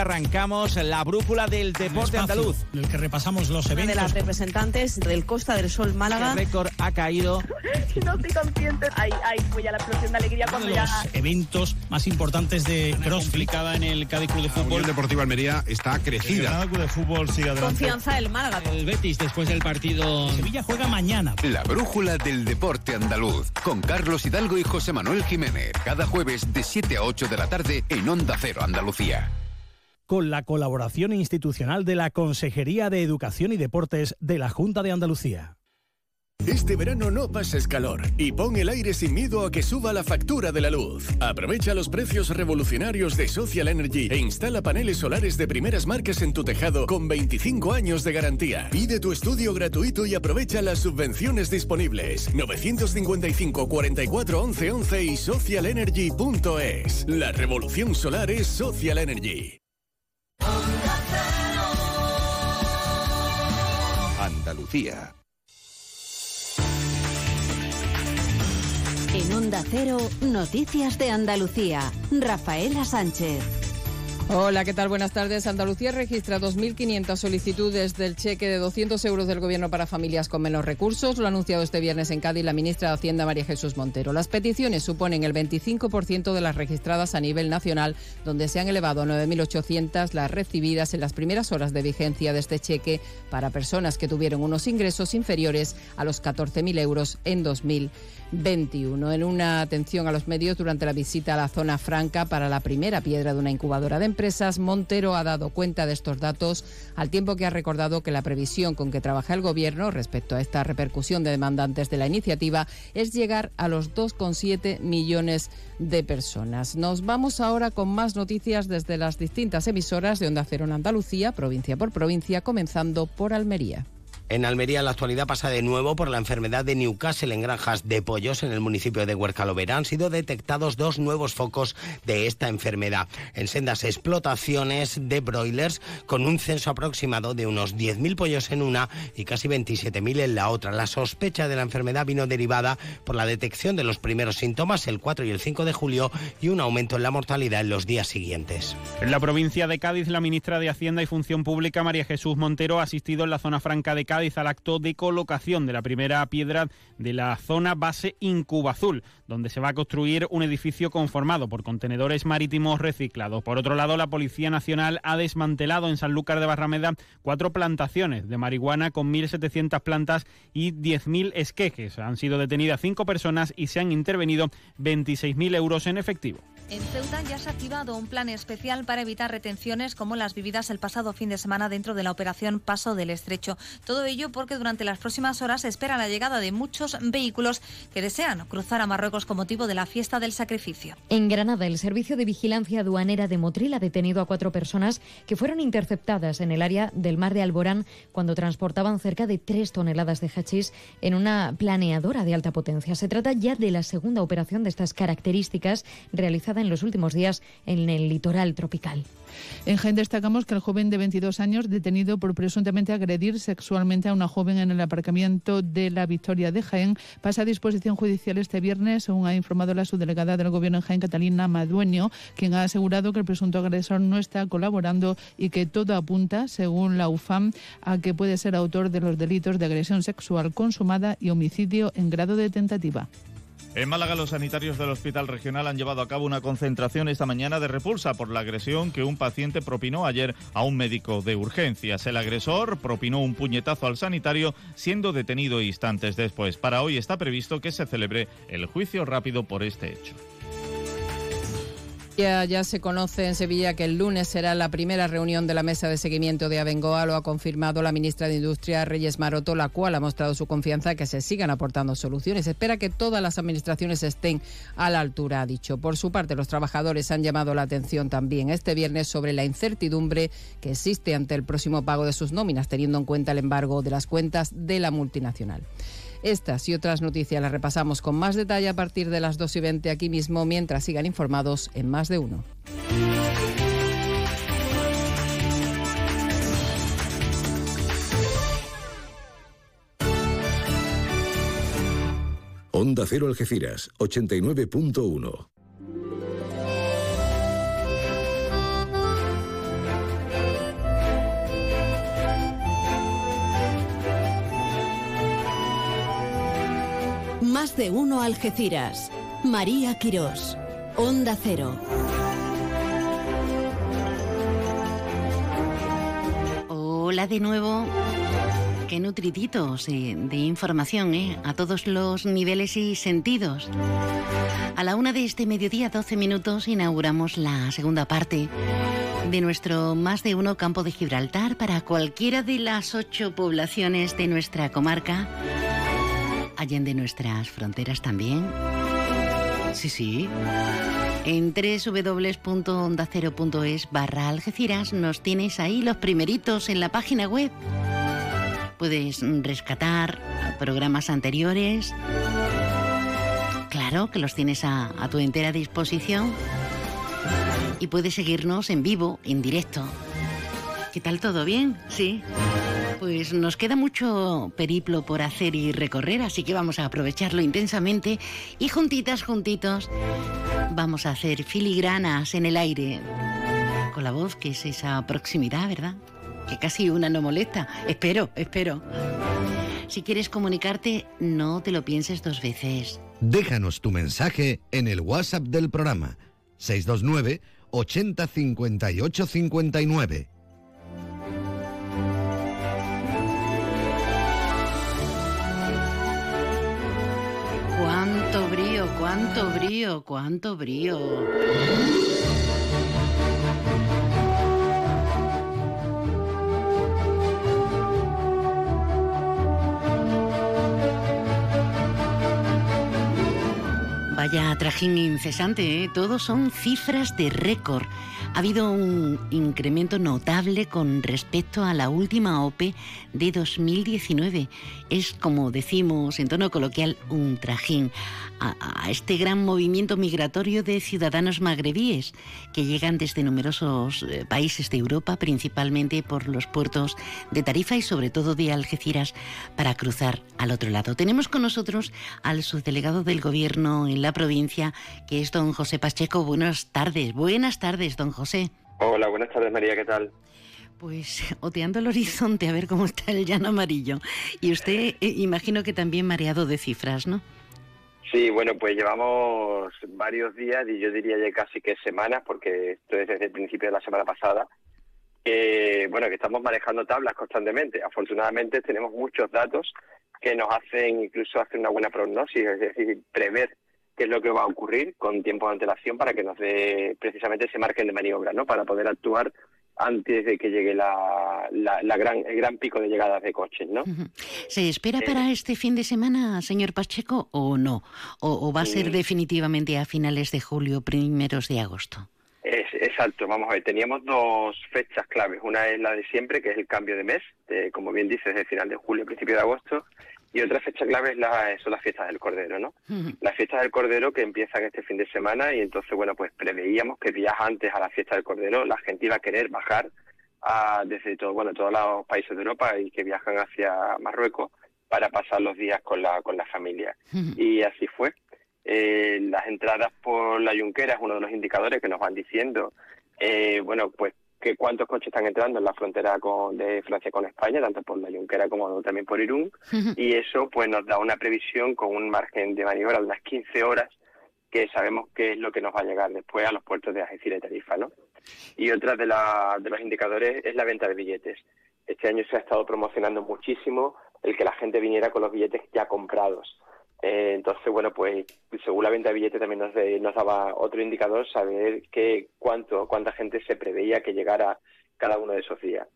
Arrancamos la brújula del deporte andaluz. En el que repasamos los Una de eventos. las representantes del Costa del Sol Málaga. El récord ha caído. [LAUGHS] no estoy consciente. Ahí, ahí fue ya la explosión de alegría Uno cuando de ya... los eventos más importantes de CrossFit. en el Cádiz Club de La Unión Deportiva Almería está crecida. El Club de Fútbol sigue Confianza el Málaga. El Betis después del partido. Sevilla juega mañana. La brújula del deporte andaluz con Carlos Hidalgo y José Manuel Jiménez. Cada jueves de 7 a 8 de la tarde en Onda Cero Andalucía. Con la colaboración institucional de la Consejería de Educación y Deportes de la Junta de Andalucía. Este verano no pases calor y pon el aire sin miedo a que suba la factura de la luz. Aprovecha los precios revolucionarios de Social Energy e instala paneles solares de primeras marcas en tu tejado con 25 años de garantía. Pide tu estudio gratuito y aprovecha las subvenciones disponibles. 955 44 11 11 y socialenergy.es. La revolución solar es Social Energy. Andalucía. En Onda Cero, Noticias de Andalucía. Rafaela Sánchez. Hola, ¿qué tal? Buenas tardes. Andalucía registra 2.500 solicitudes del cheque de 200 euros del Gobierno para familias con menos recursos. Lo ha anunciado este viernes en Cádiz la ministra de Hacienda, María Jesús Montero. Las peticiones suponen el 25% de las registradas a nivel nacional, donde se han elevado a 9.800 las recibidas en las primeras horas de vigencia de este cheque para personas que tuvieron unos ingresos inferiores a los 14.000 euros en 2021. En una atención a los medios durante la visita a la zona franca para la primera piedra de una incubadora de empresas, Montero ha dado cuenta de estos datos, al tiempo que ha recordado que la previsión con que trabaja el Gobierno respecto a esta repercusión de demandantes de la iniciativa es llegar a los 2,7 millones de personas. Nos vamos ahora con más noticias desde las distintas emisoras de Onda Cero en Andalucía, provincia por provincia, comenzando por Almería. En Almería la actualidad pasa de nuevo por la enfermedad de Newcastle en granjas de pollos en el municipio de Huercalovera. Han sido detectados dos nuevos focos de esta enfermedad en sendas explotaciones de broilers con un censo aproximado de unos 10.000 pollos en una y casi 27.000 en la otra. La sospecha de la enfermedad vino derivada por la detección de los primeros síntomas el 4 y el 5 de julio y un aumento en la mortalidad en los días siguientes. En la provincia de Cádiz, la ministra de Hacienda y Función Pública, María Jesús Montero, ha asistido en la zona franca de Cádiz acto de colocación de la primera piedra de la zona base Incubazul, donde se va a construir un edificio conformado por contenedores marítimos reciclados. Por otro lado, la Policía Nacional ha desmantelado en Sanlúcar de Barrameda cuatro plantaciones de marihuana con 1.700 plantas y 10.000 esquejes. Han sido detenidas cinco personas y se han intervenido 26.000 euros en efectivo. En Ceuta ya se ha activado un plan especial para evitar retenciones como las vividas el pasado fin de semana dentro de la operación Paso del Estrecho. Todo ello porque durante las próximas horas se espera la llegada de muchos vehículos que desean cruzar a Marruecos con motivo de la fiesta del sacrificio. En Granada, el Servicio de Vigilancia Aduanera de Motril ha detenido a cuatro personas que fueron interceptadas en el área del mar de Alborán cuando transportaban cerca de tres toneladas de hachís en una planeadora de alta potencia. Se trata ya de la segunda operación de estas características realizada en los últimos días en el litoral tropical. En Jaén destacamos que el joven de 22 años, detenido por presuntamente agredir sexualmente a una joven en el aparcamiento de la Victoria de Jaén, pasa a disposición judicial este viernes, según ha informado la subdelegada del Gobierno en Jaén, Catalina Madueño, quien ha asegurado que el presunto agresor no está colaborando y que todo apunta, según la UFAM, a que puede ser autor de los delitos de agresión sexual consumada y homicidio en grado de tentativa. En Málaga, los sanitarios del Hospital Regional han llevado a cabo una concentración esta mañana de repulsa por la agresión que un paciente propinó ayer a un médico de urgencias. El agresor propinó un puñetazo al sanitario, siendo detenido instantes después. Para hoy está previsto que se celebre el juicio rápido por este hecho. Ya, se conoce en Sevilla que el lunes será la primera reunión de la mesa de seguimiento de Abengoa, lo ha confirmado la ministra de Industria Reyes Maroto, la cual ha mostrado su confianza que se sigan aportando soluciones. Espera que todas las administraciones estén a la altura, ha dicho. Por su parte, los trabajadores han llamado la atención también este viernes sobre la incertidumbre que existe ante el próximo pago de sus nóminas, teniendo en cuenta el embargo de las cuentas de la multinacional. Estas y otras noticias las repasamos con más detalle a partir de las 2 y 20 aquí mismo, mientras sigan informados en más de uno. Onda Cero Algeciras, 89.1. Más de uno Algeciras. María Quirós. Onda Cero. Hola de nuevo. Qué nutriditos eh, de información, ¿eh? A todos los niveles y sentidos. A la una de este mediodía, 12 minutos, inauguramos la segunda parte de nuestro más de uno campo de Gibraltar para cualquiera de las ocho poblaciones de nuestra comarca allende nuestras fronteras también. Sí, sí. En www.ondacero.es barra Algeciras nos tienes ahí los primeritos en la página web. Puedes rescatar programas anteriores. Claro que los tienes a, a tu entera disposición. Y puedes seguirnos en vivo, en directo. ¿Qué tal todo bien? Sí. Pues nos queda mucho periplo por hacer y recorrer, así que vamos a aprovecharlo intensamente y juntitas, juntitos, vamos a hacer filigranas en el aire. Con la voz, que es esa proximidad, ¿verdad? Que casi una no molesta. Espero, espero. Si quieres comunicarte, no te lo pienses dos veces. Déjanos tu mensaje en el WhatsApp del programa 629 80 58 59. Cuánto brío, cuánto brío, cuánto brío. Vaya trajín incesante, ¿eh? todos son cifras de récord. Ha habido un incremento notable con respecto a la última OPE de 2019. Es, como decimos en tono coloquial, un trajín a, a este gran movimiento migratorio de ciudadanos magrebíes que llegan desde numerosos eh, países de Europa, principalmente por los puertos de Tarifa y sobre todo de Algeciras, para cruzar al otro lado. Tenemos con nosotros al subdelegado del Gobierno en la provincia, que es don José Pacheco. Buenas tardes, buenas tardes, don José. Hola, buenas tardes María, ¿qué tal? Pues oteando el horizonte a ver cómo está el llano amarillo. Y usted, eh, imagino que también mareado de cifras, ¿no? Sí, bueno, pues llevamos varios días y yo diría ya casi que semanas, porque esto es desde el principio de la semana pasada, bueno, que estamos manejando tablas constantemente. Afortunadamente tenemos muchos datos que nos hacen incluso hacer una buena prognosis, es decir, prever qué es lo que va a ocurrir con tiempo de antelación para que nos dé precisamente ese margen de maniobra, ¿no? Para poder actuar antes de que llegue la, la, gran, el gran pico de llegadas de coches, ¿no? ¿Se espera para este fin de semana, señor Pacheco, o no? ¿O, va a ser definitivamente a finales de julio, primeros de agosto? Es, exacto, vamos a ver, teníamos dos fechas claves. Una es la de siempre, que es el cambio de mes, como bien dices, de final de julio, principio de agosto, y otra fecha clave es la, son las fiestas del Cordero, ¿no? Las fiestas del Cordero que empiezan este fin de semana y entonces, bueno, pues preveíamos que días antes a la fiesta del Cordero la gente iba a querer bajar a, desde todo, bueno, todos los países de Europa y que viajan hacia Marruecos para pasar los días con la, con la familia. Y así fue. Eh, las entradas por la Yunquera es uno de los indicadores que nos van diciendo, eh, bueno, pues que cuántos coches están entrando en la frontera con, de Francia con España, tanto por la Junquera como también por Irún, y eso pues nos da una previsión con un margen de maniobra de unas 15 horas que sabemos qué es lo que nos va a llegar después a los puertos de Algeciras y Tarifa, ¿no? Y otra de, la, de los indicadores es la venta de billetes. Este año se ha estado promocionando muchísimo el que la gente viniera con los billetes ya comprados. Eh, entonces, bueno, pues según la venta de billetes también nos, nos daba otro indicador, saber qué, cuánto, cuánta gente se preveía que llegara cada uno de esos días.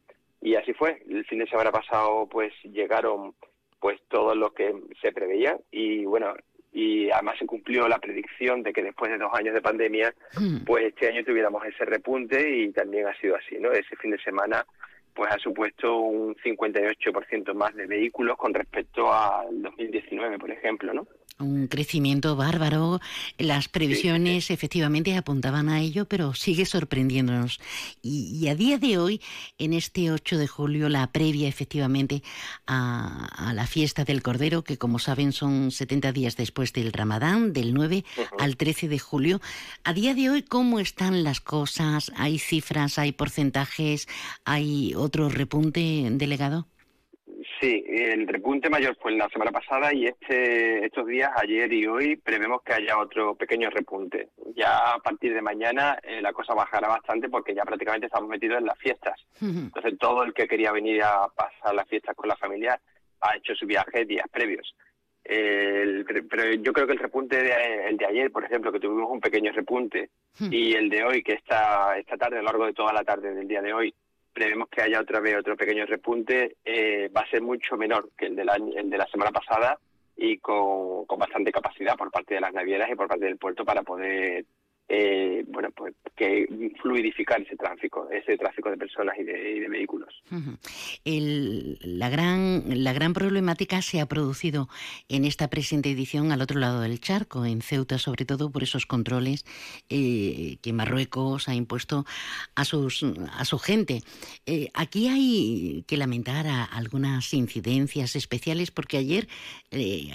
Y así fue. El fin de semana pasado, pues llegaron pues todo lo que se preveía y bueno, y además se cumplió la predicción de que después de dos años de pandemia, hmm. pues este año tuviéramos ese repunte y también ha sido así, ¿no? Ese fin de semana pues ha supuesto un 58% más de vehículos con respecto al 2019, por ejemplo, ¿no? un crecimiento bárbaro. Las previsiones efectivamente apuntaban a ello, pero sigue sorprendiéndonos. Y, a día de hoy, en este 8 de julio, la previa efectivamente a, la fiesta del Cordero, que como saben son 70 días después del Ramadán, del 9 al 13 de julio. A día de hoy, ¿cómo están las cosas? ¿Hay cifras, hay porcentajes, hay otro repunte, delegado? Sí, el repunte mayor fue la semana pasada y este, estos días, ayer y hoy, prevemos que haya otro pequeño repunte. Ya a partir de mañana eh, la cosa bajará bastante porque ya prácticamente estamos metidos en las fiestas. Entonces todo el que quería venir a pasar las fiestas con la familia ha hecho su viaje días previos. pero yo creo que el repunte de, el de ayer, por ejemplo, que tuvimos un pequeño repunte, y el de hoy, que está esta tarde, a lo largo de toda la tarde del día de hoy, prevemos que haya otra vez otro pequeño repunte, eh, va a ser mucho menor que el, del año, el de la semana pasada y con, con bastante capacidad por parte de las navieras y por parte del puerto para poder eh, bueno, pues que fluidificar ese tráfico, ese tráfico de personas y de, vehículos. la, gran, la gran problemática se ha producido en esta presente edición al otro lado del charco, en Ceuta, sobre todo por esos controles eh, que Marruecos ha impuesto a, sus, a su gente. Eh, aquí hay que lamentar algunas incidencias especiales porque ayer,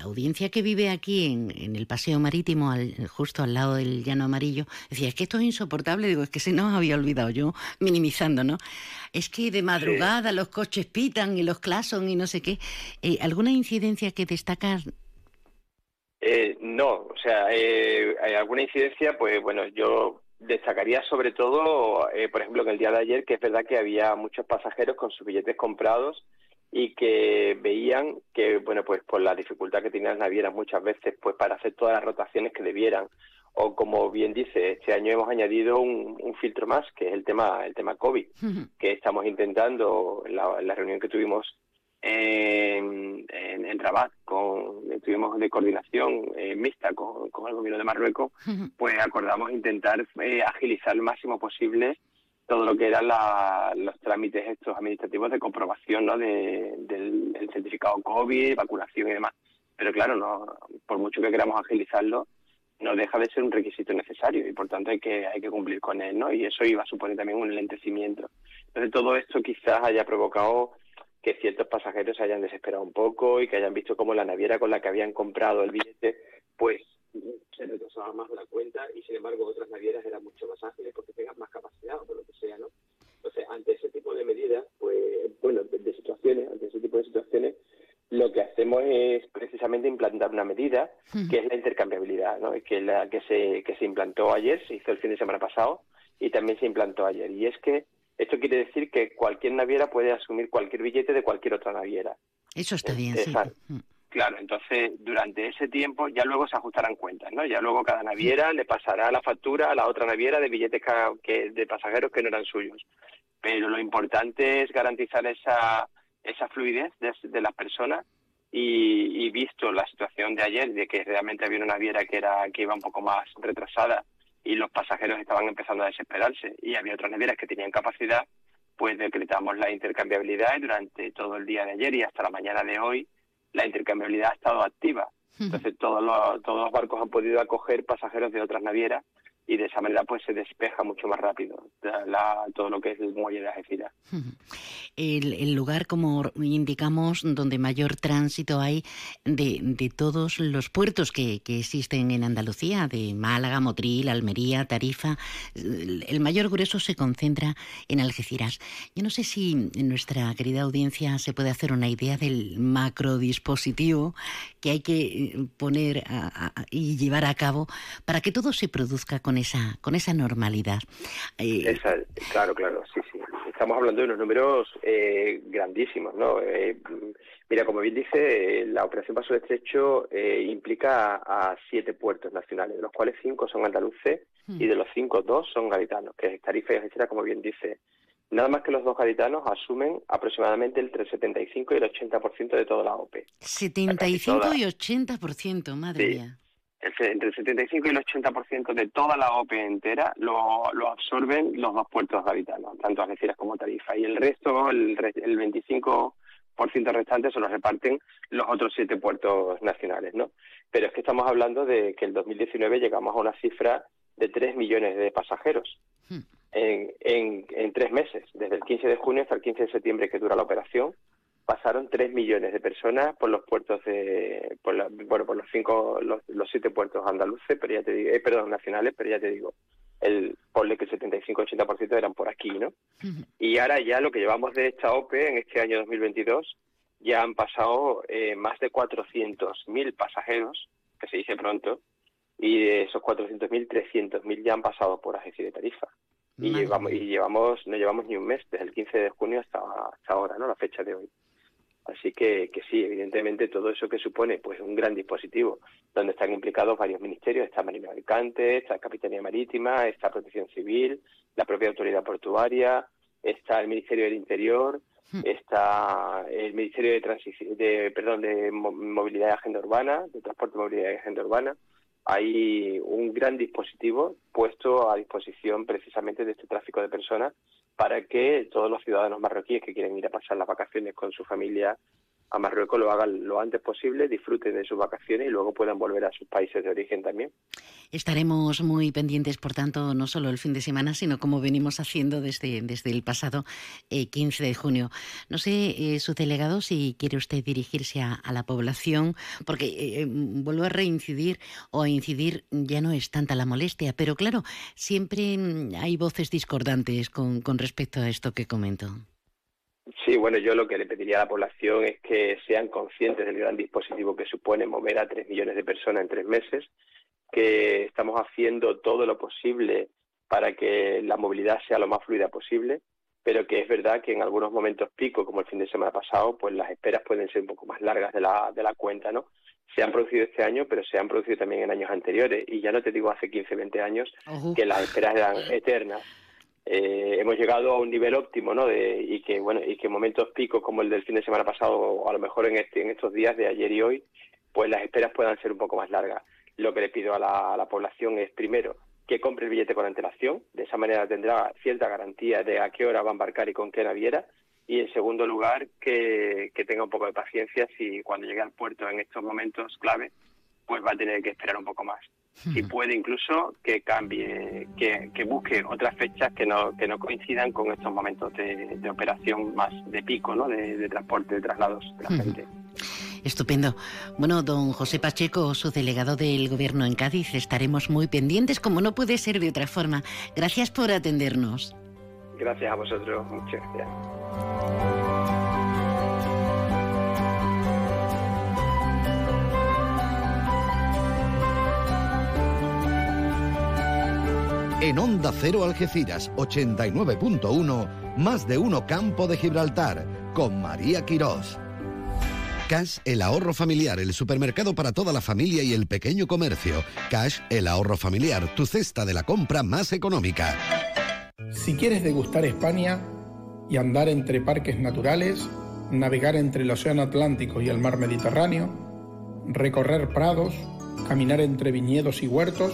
audiencia que vive aquí en, en el paseo marítimo, justo al lado del llano amarillo, decía, es que esto es insoportable, digo, es que se nos había olvidado yo, minimizando, ¿no? Es que de madrugada los coches pitan y los clason y no sé qué. Eh, ¿Alguna incidencia que destacar? Eh, no, o sea, eh, hay alguna incidencia, pues bueno, yo destacaría sobre todo, por ejemplo, que el día de ayer, que es verdad que había muchos pasajeros con sus billetes comprados y que veían que, bueno, pues por la dificultad que tenían las navieras muchas veces, pues para hacer todas las rotaciones que debieran o como bien dice, este año hemos añadido un, filtro más, que es el tema, el tema COVID, que estamos intentando en la, reunión que tuvimos en, en, Rabat, con, tuvimos de coordinación eh, mixta con, el gobierno de Marruecos, pues acordamos intentar eh, agilizar lo máximo posible todo lo que eran los trámites estos administrativos de comprobación ¿no? de, del, del certificado COVID, vacunación y demás. Pero claro, no por mucho que queramos agilizarlo, no deja de ser un requisito necesario y por tanto hay que hay que cumplir con él, ¿no? Y eso iba a suponer también un enlentecimiento. Entonces todo esto quizás haya provocado que ciertos pasajeros hayan desesperado un poco y que hayan visto cómo la naviera con la que habían comprado el billete, pues se retrasaba más de la cuenta y sin embargo otras navieras eran mucho más ágiles porque tengan más capacidad o por lo que sea, ¿no? Entonces, ante ese tipo de medidas, pues, bueno, de situaciones, ante ese tipo de situaciones, lo que hacemos es precisamente implantar una medida que es la intercambiabilidad, ¿no? que es la que se, que se implantó ayer, se hizo el fin de semana pasado y también se implantó ayer. Y es que esto quiere decir que cualquier naviera puede asumir cualquier billete de cualquier otra naviera. Eso está bien, sí. Claro, entonces durante ese tiempo ya luego se ajustarán cuentas, ¿no? Ya luego cada naviera le pasará la factura a la otra naviera de billetes que, de pasajeros que no eran suyos. Pero lo importante es garantizar esa, esa fluidez de, las personas y, y, visto la situación de ayer, de que realmente había una naviera que, era, que iba un poco más retrasada y los pasajeros estaban empezando a desesperarse y había otras navieras que tenían capacidad, pues decretamos la intercambiabilidad y durante todo el día de ayer y hasta la mañana de hoy la intercambiabilidad ha estado activa. Entonces todos los, todos los barcos han podido acoger pasajeros de otras navieras y de esa manera pues se despeja mucho más rápido todo lo que es el muelle de Algeciras. El, lugar, como indicamos, donde mayor tránsito hay de, de todos los puertos que, que, existen en Andalucía, de Málaga, Motril, Almería, Tarifa, el mayor grueso se concentra en Algeciras. Yo no sé si nuestra querida audiencia se puede hacer una idea del macro dispositivo que hay que eh, poner y llevar a cabo para que todo se produzca con esa, con esa normalidad. Eh, claro, claro, sí, sí. Estamos hablando de unos números eh, grandísimos, ¿no? Eh, mira, como bien dice, la operación Paso de Estrecho implica a, siete puertos nacionales, de los cuales cinco son andaluces hmm. y de los cinco dos son gaditanos, que es Tarifa y Algeciras, como bien dice. Nada más que los dos gaditanos asumen aproximadamente entre el 75 y el 80% de toda la OPE. 75 y 80%, madre mía entre el 75 y el 80% de toda la OPE entera lo, lo absorben los dos puertos gaditanos, tanto Algeciras como Tarifa. Y el resto, el, el 25% restante, se lo reparten los otros siete puertos nacionales, ¿no? Pero es que estamos hablando de que el 2019 llegamos a una cifra de 3 millones de pasajeros hmm. en, en, en tres meses, desde el 15 de junio hasta el 15 de septiembre que dura la operación pasaron tres millones de personas por los puertos de, por bueno, por los cinco, los, siete puertos andaluces, pero ya te digo, eh, perdón, nacionales, pero ya te digo, el, ponle que el 75-80% eran por aquí, ¿no? Y ahora ya lo que llevamos de esta OPE en este año 2022, ya han pasado eh, más de 400.000 pasajeros, que se dice pronto, y de esos 400.000, 300.000 ya han pasado por agencia de tarifa. Y llevamos, y llevamos, no llevamos ni un mes, desde el 15 de junio hasta, hasta ahora, ¿no? La fecha de hoy. Así que, que sí, evidentemente todo eso que supone pues un gran dispositivo donde están implicados varios ministerios, está Marina Mercante, está Capitanía Marítima, está Protección Civil, la propia Autoridad Portuaria, está el Ministerio del Interior, hmm. está el Ministerio de Transición, de, perdón, de Movilidad y Agenda Urbana, de Transporte, Movilidad y Agenda Urbana. Hay un gran dispositivo puesto a disposición precisamente de este tráfico de personas para que todos los ciudadanos marroquíes que quieren ir a pasar las vacaciones con su familia a Marruecos lo hagan lo antes posible, disfruten de sus vacaciones y luego puedan volver a sus países de origen también. Estaremos muy pendientes, por tanto, no solo el fin de semana, sino como venimos haciendo desde, desde el pasado 15 eh, de junio. No sé, eh, su delegado, si quiere usted dirigirse a, la población, porque eh, vuelvo a reincidir o a incidir, ya no es tanta la molestia, pero claro, siempre mm, hay voces discordantes con, con respecto a esto que comento. Sí, bueno, yo lo que le pediría a la población es que sean conscientes del gran dispositivo que supone mover a tres millones de personas en tres meses, que estamos haciendo todo lo posible para que la movilidad sea lo más fluida posible, pero que es verdad que en algunos momentos pico, como el fin de semana pasado, pues las esperas pueden ser un poco más largas de la, de la cuenta, ¿no? Se han producido este año, pero se han producido también en años anteriores, y ya no te digo hace 15, 20 años, que las esperas eran [LAUGHS] eternas eh, hemos llegado a un nivel óptimo, ¿no? De, y que bueno y que momentos picos como el del fin de semana pasado a lo mejor en este en estos días de ayer y hoy, pues las esperas puedan ser un poco más largas. Lo que le pido a la, a la población es primero que compre el billete con antelación, de esa manera tendrá cierta garantía de a qué hora va a embarcar y con qué naviera, y en segundo lugar que, que tenga un poco de paciencia si cuando llegue al puerto en estos momentos clave, pues va a tener que esperar un poco más y puede incluso que cambie, que, que, busque otras fechas que no, que no coincidan con estos momentos de, de operación más de pico, ¿no? de, transporte, de traslados de la gente. Estupendo. Bueno, don José Pacheco, su delegado del Gobierno en Cádiz, estaremos muy pendientes, como no puede ser de otra forma. Gracias por atendernos. Gracias a vosotros, muchas gracias. En Onda Cero Algeciras 89.1, más de uno Campo de Gibraltar, con María Quirós. Cash, el ahorro familiar, el supermercado para toda la familia y el pequeño comercio. Cash, el ahorro familiar, tu cesta de la compra más económica. Si quieres degustar España y andar entre parques naturales, navegar entre el Océano Atlántico y el Mar Mediterráneo, recorrer prados, caminar entre viñedos y huertos,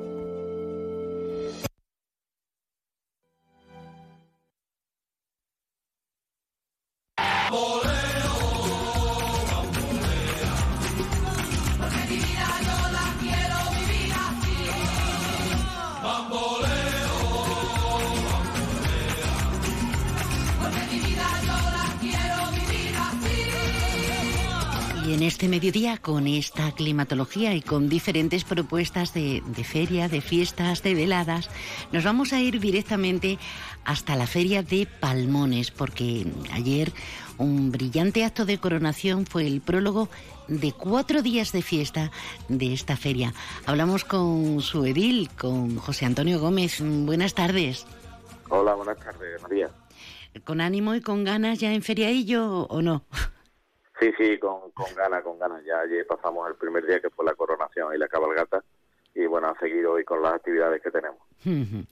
Con esta climatología y con diferentes propuestas de, de feria, de fiestas, de veladas, nos vamos a ir directamente hasta la feria de Palmones, porque ayer un brillante acto de coronación fue el prólogo de cuatro días de fiesta de esta feria. Hablamos con su edil, con José Antonio Gómez. Buenas tardes. Hola, buenas tardes, María. ¿Con ánimo y con ganas ya en Feriaillo o no? Sí, sí, con, con ganas, con ganas. Ya ayer pasamos el primer día que fue la coronación y la cabalgata y bueno, a seguir hoy con las actividades que tenemos. [LAUGHS]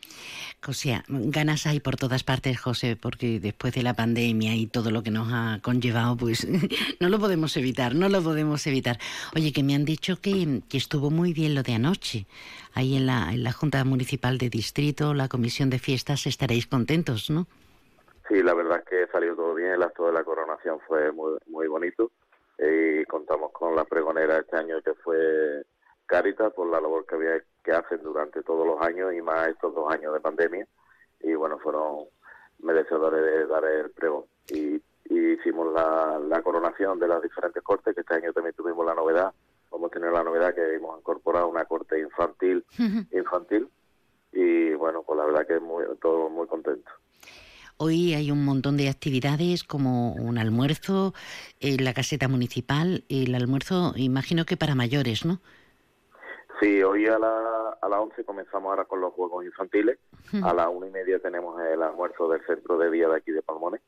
O sea, ganas hay por todas partes, José, porque después de la pandemia y todo lo que nos ha conllevado, pues [LAUGHS] no lo podemos evitar, no lo podemos evitar. Oye, que me han dicho que, que estuvo muy bien lo de anoche. Ahí en la, en la Junta Municipal de Distrito, la Comisión de Fiestas, estaréis contentos, ¿no? Sí, la verdad es que salió todo bien, el acto de la coronación fue muy, muy bonito. Y contamos con la pregonera este año que fue Caritas por la labor que había que hacen durante todos los años y más estos dos años de pandemia. Y bueno, fueron merecedores de dar el pregón. Y, y hicimos la, la coronación de las diferentes cortes, que este año también tuvimos la novedad, a tener la novedad que hemos incorporado una corte infantil, infantil. Y bueno, pues la verdad que muy, todos muy contentos. Hoy hay un montón de actividades como un almuerzo en la caseta municipal, el almuerzo imagino que para mayores, ¿no? Sí, hoy a, la, a las 11 comenzamos ahora con los juegos infantiles, a las una y media tenemos el almuerzo del centro de día de aquí de Palmones,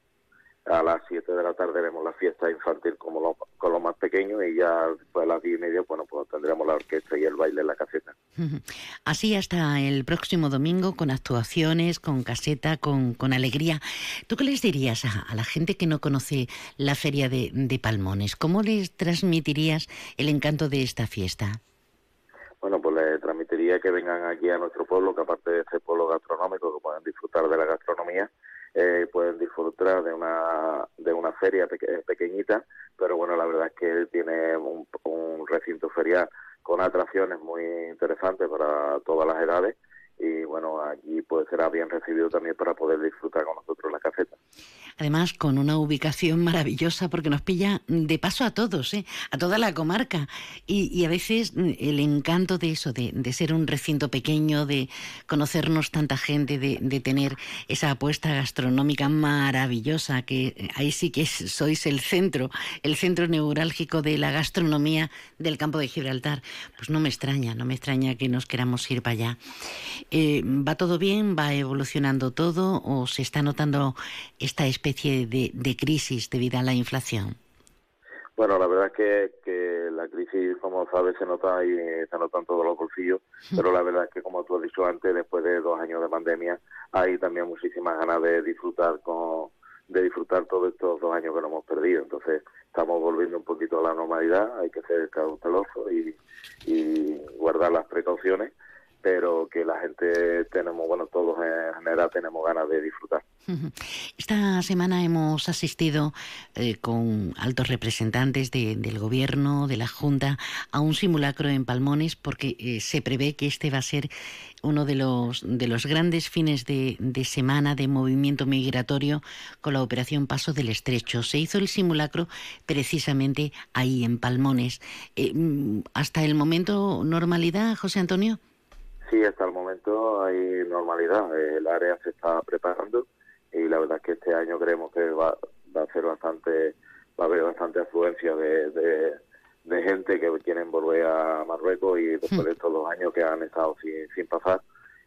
a las 7 de la tarde tenemos la fiesta infantil como lo- con los más pequeños y ya después a las 10 y media, bueno, pues tendremos la orquesta y el baile en la caseta. Así hasta el próximo domingo con actuaciones, con caseta, con, con alegría. ¿Tú qué les dirías a, a la gente que no conoce la feria de, de Palmones? ¿Cómo les transmitirías el encanto de esta fiesta? Bueno, pues les transmitiría que vengan aquí a nuestro pueblo, que aparte de ser pueblo gastronómico, que puedan disfrutar de la gastronomía, eh, pueden disfrutar de una de una feria peque- pequeñita, pero bueno, la verdad es que tiene un, un recinto ferial con atracciones muy interesantes para todas las edades y bueno, aquí pues será bien recibido también para poder disfrutar con nosotros la caseta. Además, con una ubicación maravillosa porque nos pilla de paso a todos, ¿eh? a toda la comarca. Y, a veces mm, el encanto de eso, de, ser un recinto pequeño, de conocernos tanta gente, de, tener esa apuesta gastronómica maravillosa, que eh, ahí sí que [LAUGHS] sois el centro, el centro neurálgico de la gastronomía del campo de Gibraltar. Pues no me extraña, no me extraña que nos queramos ir para allá. Eh, ¿Va todo bien? ¿Va evolucionando todo? ¿O se está notando esta especie de, de crisis debido a la inflación? Bueno, la verdad es que, que la crisis, como sabes, se nota y se nota en todos los bolsillos, pero la verdad es que, como tú has dicho antes, después de dos años de pandemia, hay también muchísimas ganas de disfrutar con de disfrutar todos estos dos años que nos hemos perdido. Entonces, estamos volviendo un poquito a la normalidad, hay que ser cauteloso y, y guardar las precauciones, pero que la gente tenemos, bueno, todos en general tenemos ganas de disfrutar. Esta semana hemos asistido eh, con altos representantes de- del Gobierno, de la Junta, a un simulacro en Palmones porque eh, se prevé que este va a ser uno de los, de los grandes fines de, semana de movimiento migratorio con la operación Paso del Estrecho. Se hizo el simulacro precisamente ahí en Palmones. Eh, mm, ¿Hasta el momento normalidad, José Antonio? Sí, hasta el momento hay normalidad. El área se está preparando y la verdad es que este año creemos que va, va a ser bastante, va a haber bastante afluencia de, de, de gente que quieren volver a Marruecos y después de estos dos años que han estado sin, sin pasar.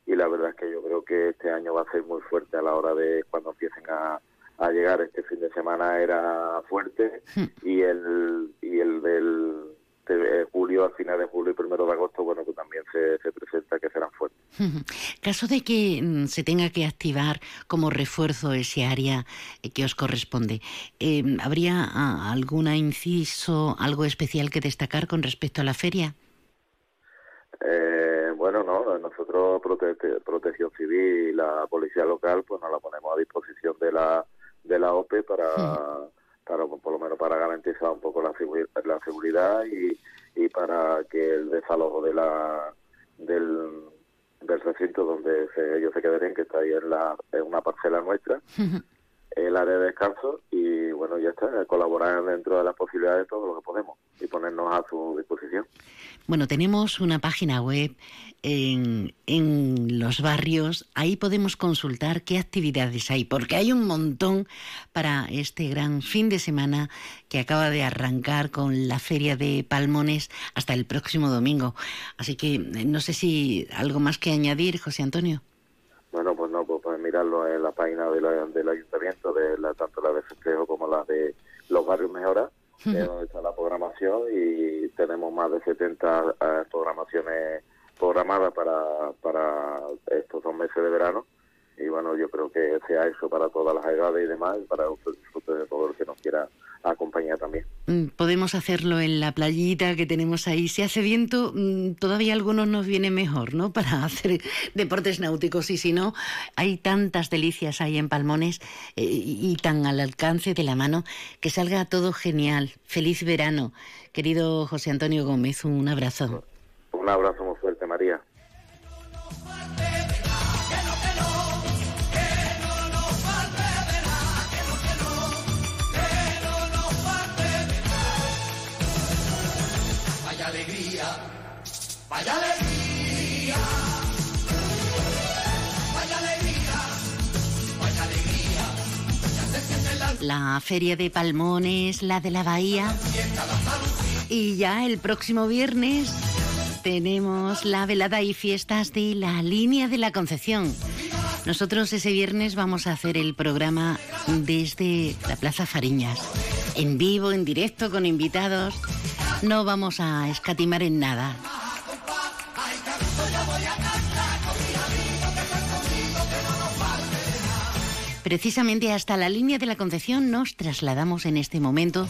Y la verdad es que yo creo que este año va a ser muy fuerte a la hora de cuando empiecen a, a llegar. Este fin de semana era fuerte y el y el del de julio, al final de julio y primero de agosto, bueno, que también se, se presenta que serán fuertes. [LAUGHS] Caso de que mm, se tenga que activar como refuerzo ese área eh, que os corresponde, eh, ¿habría ah, alguna inciso, algo especial que destacar con respecto a la feria? Eh, bueno, no, nosotros Prote- Protección Civil y la Policía Local, pues nos la ponemos a disposición de la de la OPE para, para por lo menos para garantizar un poco la, la seguridad y, y para que el desalojo de la del, del recinto donde se- ellos se quedarían, que está ahí en, la, en una parcela nuestra, el área de descanso y bueno, ya está, colaborar dentro de las posibilidades de todo lo que podemos y ponernos a su disposición. Bueno, tenemos una página web en, en los barrios, ahí podemos consultar qué actividades hay, porque hay un montón para este gran fin de semana que acaba de arrancar con la feria de Palmones hasta el próximo domingo. Así que eh, no sé si algo más que añadir, José Antonio. Bueno, pues no, pues pueden mirarlo en la página de la- del ayuntamiento, de la, tanto la de festejo como la de los barrios mejora, es donde está la programación y tenemos más de 70 eh, programaciones programadas para, para estos dos meses de verano. Y bueno, yo creo que sea eso para todas las edades y demás para usted disfrute de todo el que nos quiera acompañar también. Mm, Podemos hacerlo en la playita que tenemos ahí. Si hace viento, mm, todavía algunos nos viene mejor, ¿no? [LAUGHS] Para hacer deportes náuticos. Y si no, hay tantas delicias ahí en Palmones eh, y tan al alcance de la mano que salga todo genial. Feliz verano. Querido José Antonio Gómez, un abrazo. Un abrazo vaya alegría, vaya alegría, vaya alegría. La feria de Palmones, la de la Bahía. Y ya el próximo viernes tenemos la velada y fiestas de la línea de la Concepción. Nosotros ese viernes vamos a hacer el programa desde la Plaza Fariñas, en vivo, en directo, con invitados. No vamos a escatimar en nada. Precisamente hasta la línea de la Concepción nos trasladamos en este momento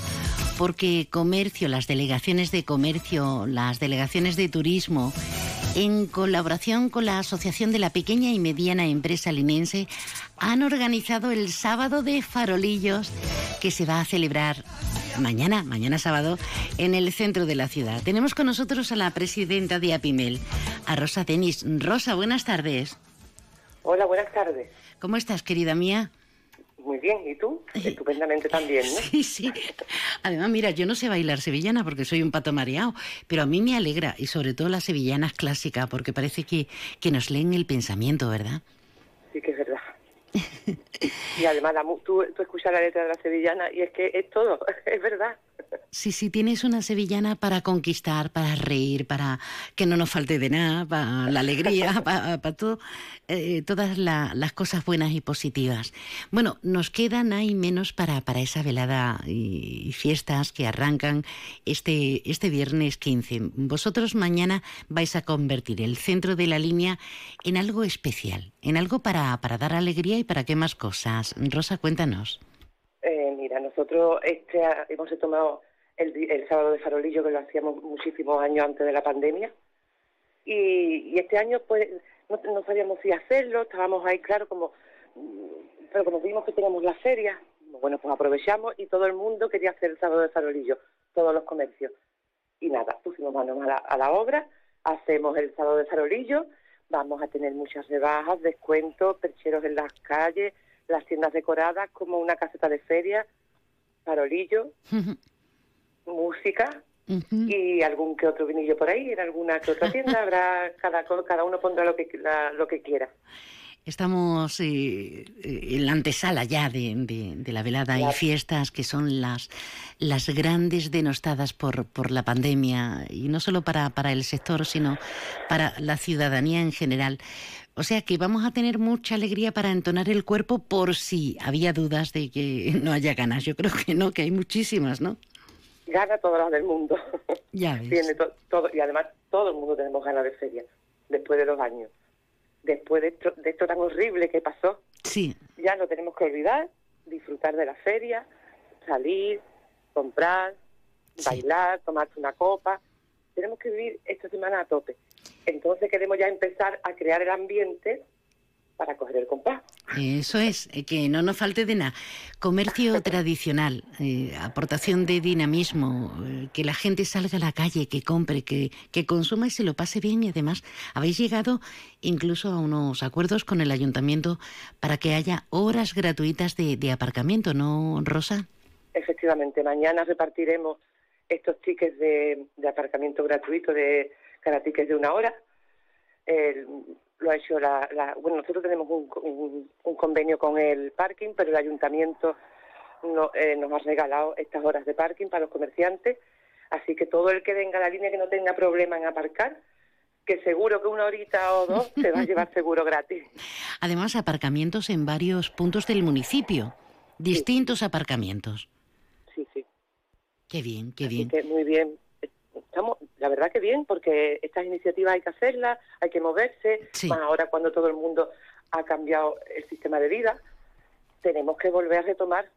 porque comercio, las delegaciones de comercio, las delegaciones de turismo, en colaboración con la Asociación de la Pequeña y Mediana Empresa Linense, han organizado el sábado de farolillos que se va a celebrar mañana, mañana sábado, en el centro de la ciudad. Tenemos con nosotros a la presidenta de Apimel, a Rosa Denis. Rosa, buenas tardes. Hola, buenas tardes. ¿Cómo estás, querida mía? Muy bien, ¿y tú? Estupendamente también, ¿no? Sí, sí. Además, mira, yo no sé bailar sevillana porque soy un pato mareado, pero a mí me alegra, y sobre todo las sevillanas clásicas, porque parece que, que nos leen el pensamiento, ¿verdad? Sí que es verdad. [LAUGHS] Y además, la tú, tú escuchas la letra de la sevillana y es que es todo, [LAUGHS] es verdad. Sí, sí, tienes una sevillana para conquistar, para reír, para que no nos falte de nada, para la alegría, [LAUGHS] para, para todo, eh, todas la- las cosas buenas y positivas. Bueno, nos quedan ahí menos para, para esa velada y, y fiestas que arrancan este, este viernes 15. Vosotros mañana vais a convertir el centro de la línea en algo especial, en algo para, para dar alegría y para qué más cosas. Rosa, cuéntanos. Eh, mira, nosotros este hemos tomado el, sábado de farolillo que lo hacíamos muchísimos años antes de la pandemia. Y, y este año pues no, no sabíamos si hacerlo, estábamos ahí claro como, mm, pero como vimos que teníamos la feria, bueno pues aprovechamos y todo el mundo quería hacer el sábado de farolillo, todos los comercios. Y nada, pusimos manos a la, a la obra, hacemos el sábado de farolillo, vamos a tener muchas rebajas, descuentos, percheros en las calles, las tiendas decoradas como una caseta de feria, farolillo, [LAUGHS] música y algún que otro vinillo por ahí, en alguna que otra tienda, habrá [LAUGHS] cada, cada uno pondrá lo que, la- lo que quiera. Estamos eh, eh, en la antesala ya de, de- de la velada y fiestas que son las, las grandes denostadas por, por la pandemia y no solo para, para el sector, sino para la ciudadanía en general. O sea que vamos a tener mucha alegría para entonar el cuerpo por si había dudas de que no haya ganas. Yo creo que no, que hay muchísimas, ¿no? Gana todas las del mundo. [LAUGHS] Ya ves. Tiene to- todo, y además todo el mundo tenemos ganas de feria, después de dos años. Después de esto, de esto tan horrible que pasó, Sí, ya no tenemos que olvidar, disfrutar de la feria, salir, comprar, bailar, tomarte una copa. Tenemos que vivir esta semana a tope. Entonces queremos ya empezar a crear el ambiente para coger el compás. Eso es, eh, que no nos falte de nada. Comercio tradicional, eh, aportación de dinamismo, eh, que la gente salga a la calle, que compre, que, que consuma y se lo pase bien. Y además, habéis llegado incluso a unos acuerdos con el ayuntamiento para que haya horas gratuitas de, de aparcamiento, ¿no, Rosa? Efectivamente, mañana repartiremos estos tickets de, de aparcamiento gratuito de cada ticket de una hora. El- lo ha hecho la, la- bueno nosotros tenemos un, un- un convenio con el parking, pero el ayuntamiento no- eh, nos ha regalado estas horas de parking para los comerciantes, así que todo el que venga a la línea que no tenga problema en aparcar, que seguro que una horita o dos se va a llevar [LAUGHS] seguro gratis. Además, aparcamientos en varios puntos del municipio, distintos aparcamientos. Sí, sí. Qué bien, qué Así bien. que muy bien. Estamos, la verdad que bien, porque estas iniciativas hay que hacerlas, hay que moverse, más ahora cuando todo el mundo ha cambiado el sistema de vida, tenemos que volver a retomar,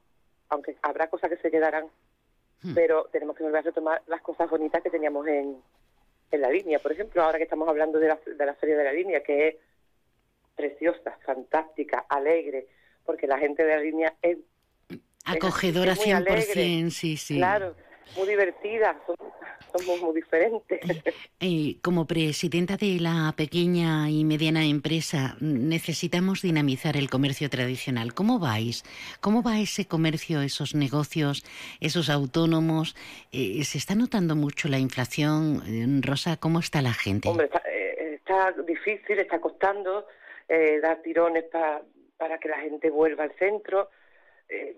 aunque habrá cosas que se quedarán, pero tenemos que volver a retomar las cosas bonitas que teníamos en, en la línea. Por ejemplo, ahora que estamos hablando de la, de la Feria de la Línea, que es preciosa, fantástica, alegre, porque la gente de la línea es Acogedora es muy alegre. 100%, sí, sí. Claro, muy divertida, somos muy diferentes. Eh, como presidenta de la pequeña y mediana empresa, necesitamos dinamizar el comercio tradicional. ¿Cómo vais? ¿Cómo va ese comercio, esos negocios, esos autónomos? Eh, ¿Se está notando mucho la inflación? Eh, Rosa, ¿cómo está la gente? Hombre, está, eh, está difícil, está costando eh, dar tirones pa- para que la gente vuelva al centro. eh,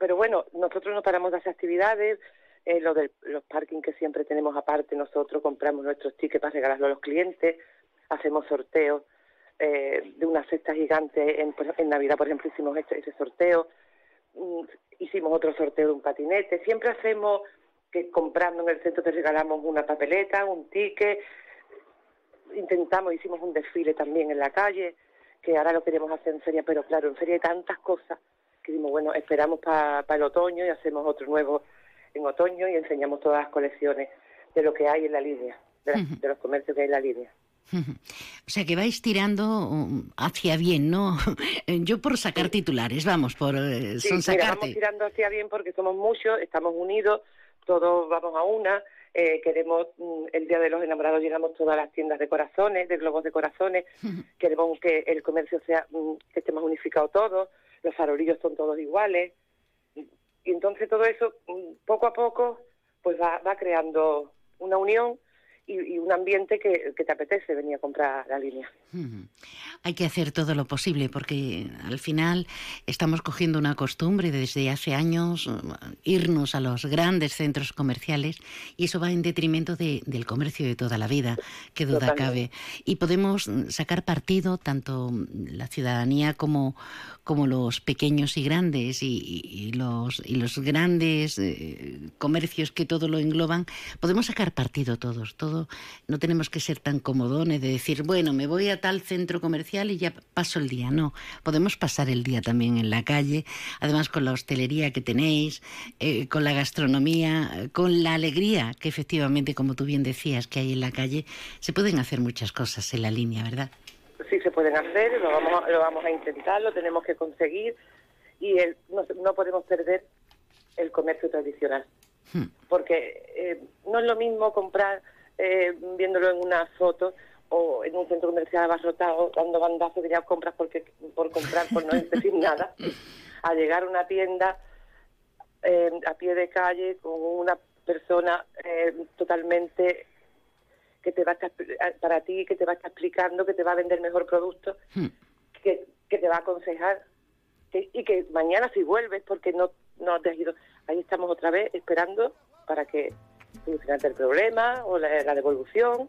pero bueno, nosotros no paramos de hacer actividades. Eh, lo de los parking que siempre tenemos aparte, nosotros compramos nuestros tickets para regalarlos a los clientes, hacemos sorteos eh, de una cesta gigante. En, en Navidad, por ejemplo, hicimos ese, ese sorteo. Mm, hicimos otro sorteo de un patinete. Siempre hacemos que comprando en el centro te regalamos una papeleta, un ticket, intentamos, hicimos un desfile también en la calle, que ahora lo queremos hacer en feria, pero claro, en feria hay tantas cosas que dimos, bueno, esperamos para el otoño y hacemos otro nuevo en otoño y enseñamos todas las colecciones de lo que hay en la línea, de, las- de los comercios que hay en la línea. O sea, que vais tirando um, hacia bien, ¿no? [LAUGHS] Yo por sacar titulares, vamos, por eh, Sí, mira, vamos tirando hacia bien porque somos muchos, estamos unidos, todos vamos a una. eh, queremos, mm, el Día de los Enamorados llenamos todas las tiendas de corazones, de globos de corazones. Queremos que el comercio sea, mm, que esté más unificado todo. Los farolillos son todos iguales. Y, entonces todo eso, mm, poco a poco, pues va, va creando una unión y, y un ambiente que, que te apetece venir a comprar la línea. Hay que hacer todo lo posible porque al final estamos cogiendo una costumbre desde hace años uh, irnos a los grandes centros comerciales y eso va en detrimento de- del comercio de toda la vida, que duda Totalmente. cabe. Y podemos sacar partido tanto la ciudadanía como, como los pequeños y grandes y, y- y los, y los grandes eh, comercios que todo lo engloban. Podemos sacar partido todos, todo. No tenemos que ser tan comodones de decir, bueno, me voy a tal centro comercial y ya paso el día. No, podemos pasar el día también en la calle, además con la hostelería que tenéis, eh, con la gastronomía, con la alegría que efectivamente, como tú bien decías, que hay en la calle, se pueden hacer muchas cosas en la línea, ¿verdad? sí se pueden hacer, lo vamos a, lo vamos a intentar, lo tenemos que conseguir y el, no, no podemos perder el comercio tradicional. Hmm. Porque eh, no es lo mismo comprar eh, viéndolo en una foto o en un centro comercial abarrotado dando bandazos que ya compras porque, por comprar, por no decir [LAUGHS] nada, a llegar a una tienda eh, a pie de calle con una persona eh, totalmente que te va a estar, para ti, que te va a estar explicando, que te va a vender mejor producto, Hmm. que, que te va a aconsejar que- y que mañana si vuelves porque no, no te has ido, ahí estamos otra vez esperando para que solucionarte el problema o la, la devolución.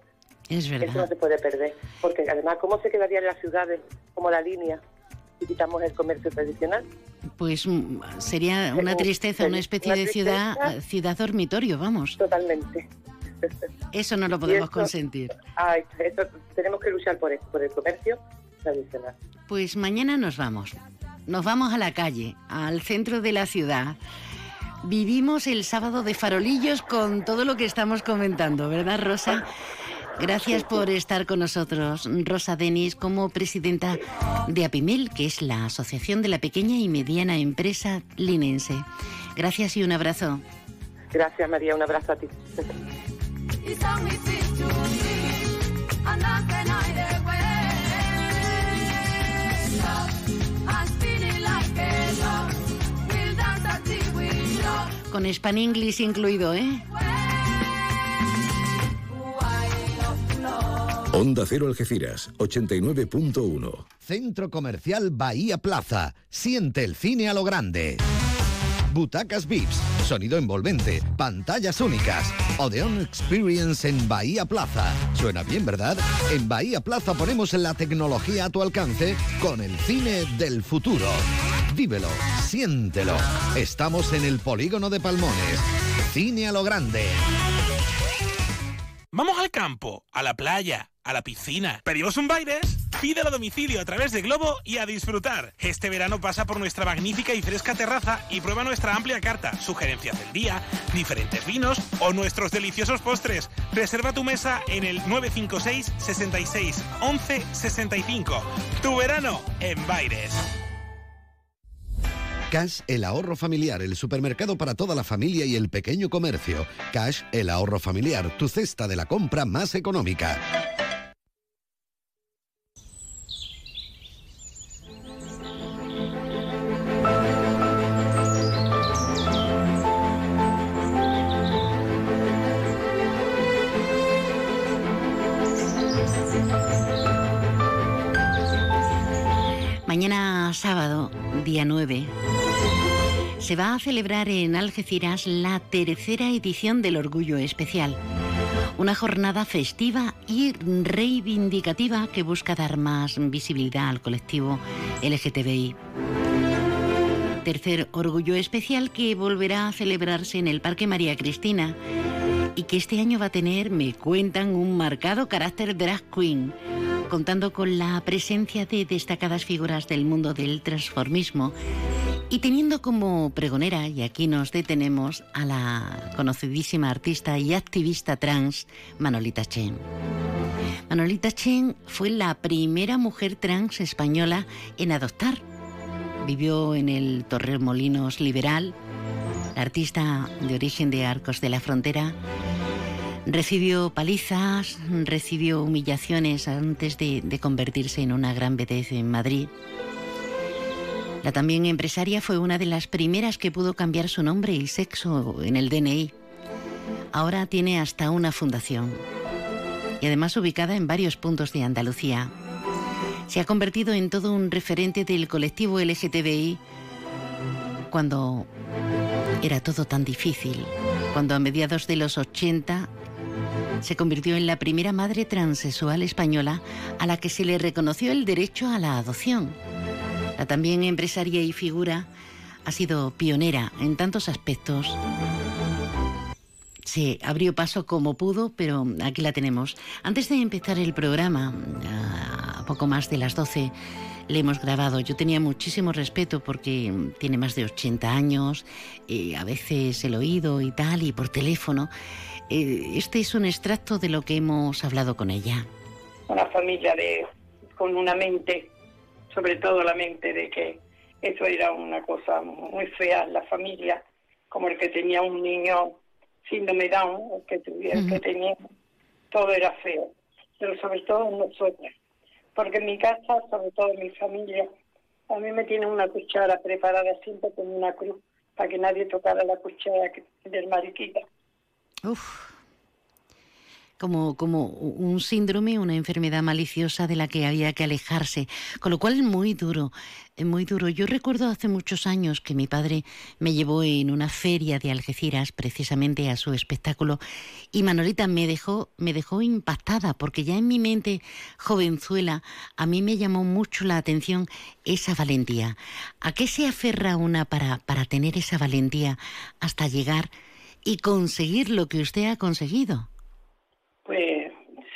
Es Eso no verdad. se puede perder, porque además, ¿cómo se quedarían las ciudades como la línea si quitamos el comercio tradicional? Pues mm, sería una Una tristeza, una especie de ciudad, tristeza. ciudad dormitorio, vamos. Totalmente. Eso no lo podemos consentir. Ay, eso- tenemos que luchar por eso, por el comercio tradicional. Pues mañana nos vamos. Nos vamos a la calle, al centro de la ciudad. Vivimos el sábado de farolillos con todo lo que estamos comentando, ¿verdad, Rosa? Gracias [LAUGHS] por estar con nosotros, Rosa Denis, como presidenta de APIMEL, que es la Asociación de la Pequeña y Mediana Empresa Linense. Gracias y un abrazo. Gracias, María. Un abrazo a ti. Con Span English incluido, ¿eh? Onda Cero Algeciras, 89.1. Centro Comercial Bahía Plaza. Siente el cine a lo grande. Butacas VIPs, sonido envolvente, pantallas únicas. Odeon Experience en Bahía Plaza. Suena bien, ¿verdad? En Bahía Plaza ponemos la tecnología a tu alcance con el cine del futuro. Vívelo, siéntelo. Estamos en el polígono de Palmones. Cine a lo grande. Vamos al campo, a la playa, a la piscina. ¿Pedimos un Baires? Pídelo a domicilio a través de Globo y a disfrutar. Este verano pasa por nuestra magnífica y fresca terraza y prueba nuestra amplia carta, sugerencias del día, diferentes vinos o nuestros deliciosos postres. Reserva tu mesa en el 956 66 11 65. Tu verano en Baires. Cash, el ahorro familiar, el supermercado para toda la familia y el pequeño comercio. Cash, el ahorro familiar, tu cesta de la compra más económica. Mañana sábado, día 9, se va a celebrar en Algeciras la tercera edición del Orgullo Especial. Una jornada festiva y reivindicativa que busca dar más visibilidad al colectivo LGTBI. Tercer Orgullo Especial que volverá a celebrarse en el Parque María Cristina y que este año va a tener, me cuentan, un marcado carácter drag queen, contando con la presencia de destacadas figuras del mundo del transformismo y teniendo como pregonera, y aquí nos detenemos, a la conocidísima artista y activista trans Manolita Chen. Manolita Chen fue la primera mujer trans española en adoptar. Vivió en el Torremolinos Liberal. La artista de origen de Arcos de la Frontera recibió palizas, recibió humillaciones antes de, de convertirse en una gran vedette en Madrid. La también empresaria fue una de las primeras que pudo cambiar su nombre y sexo en el DNI. Ahora tiene hasta una fundación y además ubicada en varios puntos de Andalucía. Se ha convertido en todo un referente del colectivo LGTBI cuando era todo tan difícil, cuando a mediados de los 80 se convirtió en la primera madre transexual española a la que se le reconoció el derecho a la adopción. También empresaria y figura ha sido pionera en tantos aspectos. Se abrió paso como pudo, pero aquí la tenemos. Antes de empezar el programa, a poco más de las 12, le hemos grabado. Yo tenía muchísimo respeto porque tiene más de 80 años, eh, a veces el oído y tal, y por teléfono. Eh, este es un extracto de lo que hemos hablado con ella. Una familia de, con una mente, sobre todo la mente de que eso era una cosa muy fea en la familia, como el que tenía un niño síndrome Down, el que tuviera, el que tenía, todo era feo, pero sobre todo en nosotras, porque en mi casa, sobre todo en mi familia, a mí me tienen una cuchara preparada siempre con una cruz para que nadie tocara la cuchara del mariquita. Uf. Como, como un síndrome, una enfermedad maliciosa de la que había que alejarse, con lo cual es muy duro, es muy duro. Yo recuerdo hace muchos años que mi padre me llevó en una feria de Algeciras, precisamente a su espectáculo, y Manolita me dejó, me dejó impactada, porque ya en mi mente jovenzuela a mí me llamó mucho la atención esa valentía. ¿A qué se aferra una para, para tener esa valentía hasta llegar y conseguir lo que usted ha conseguido?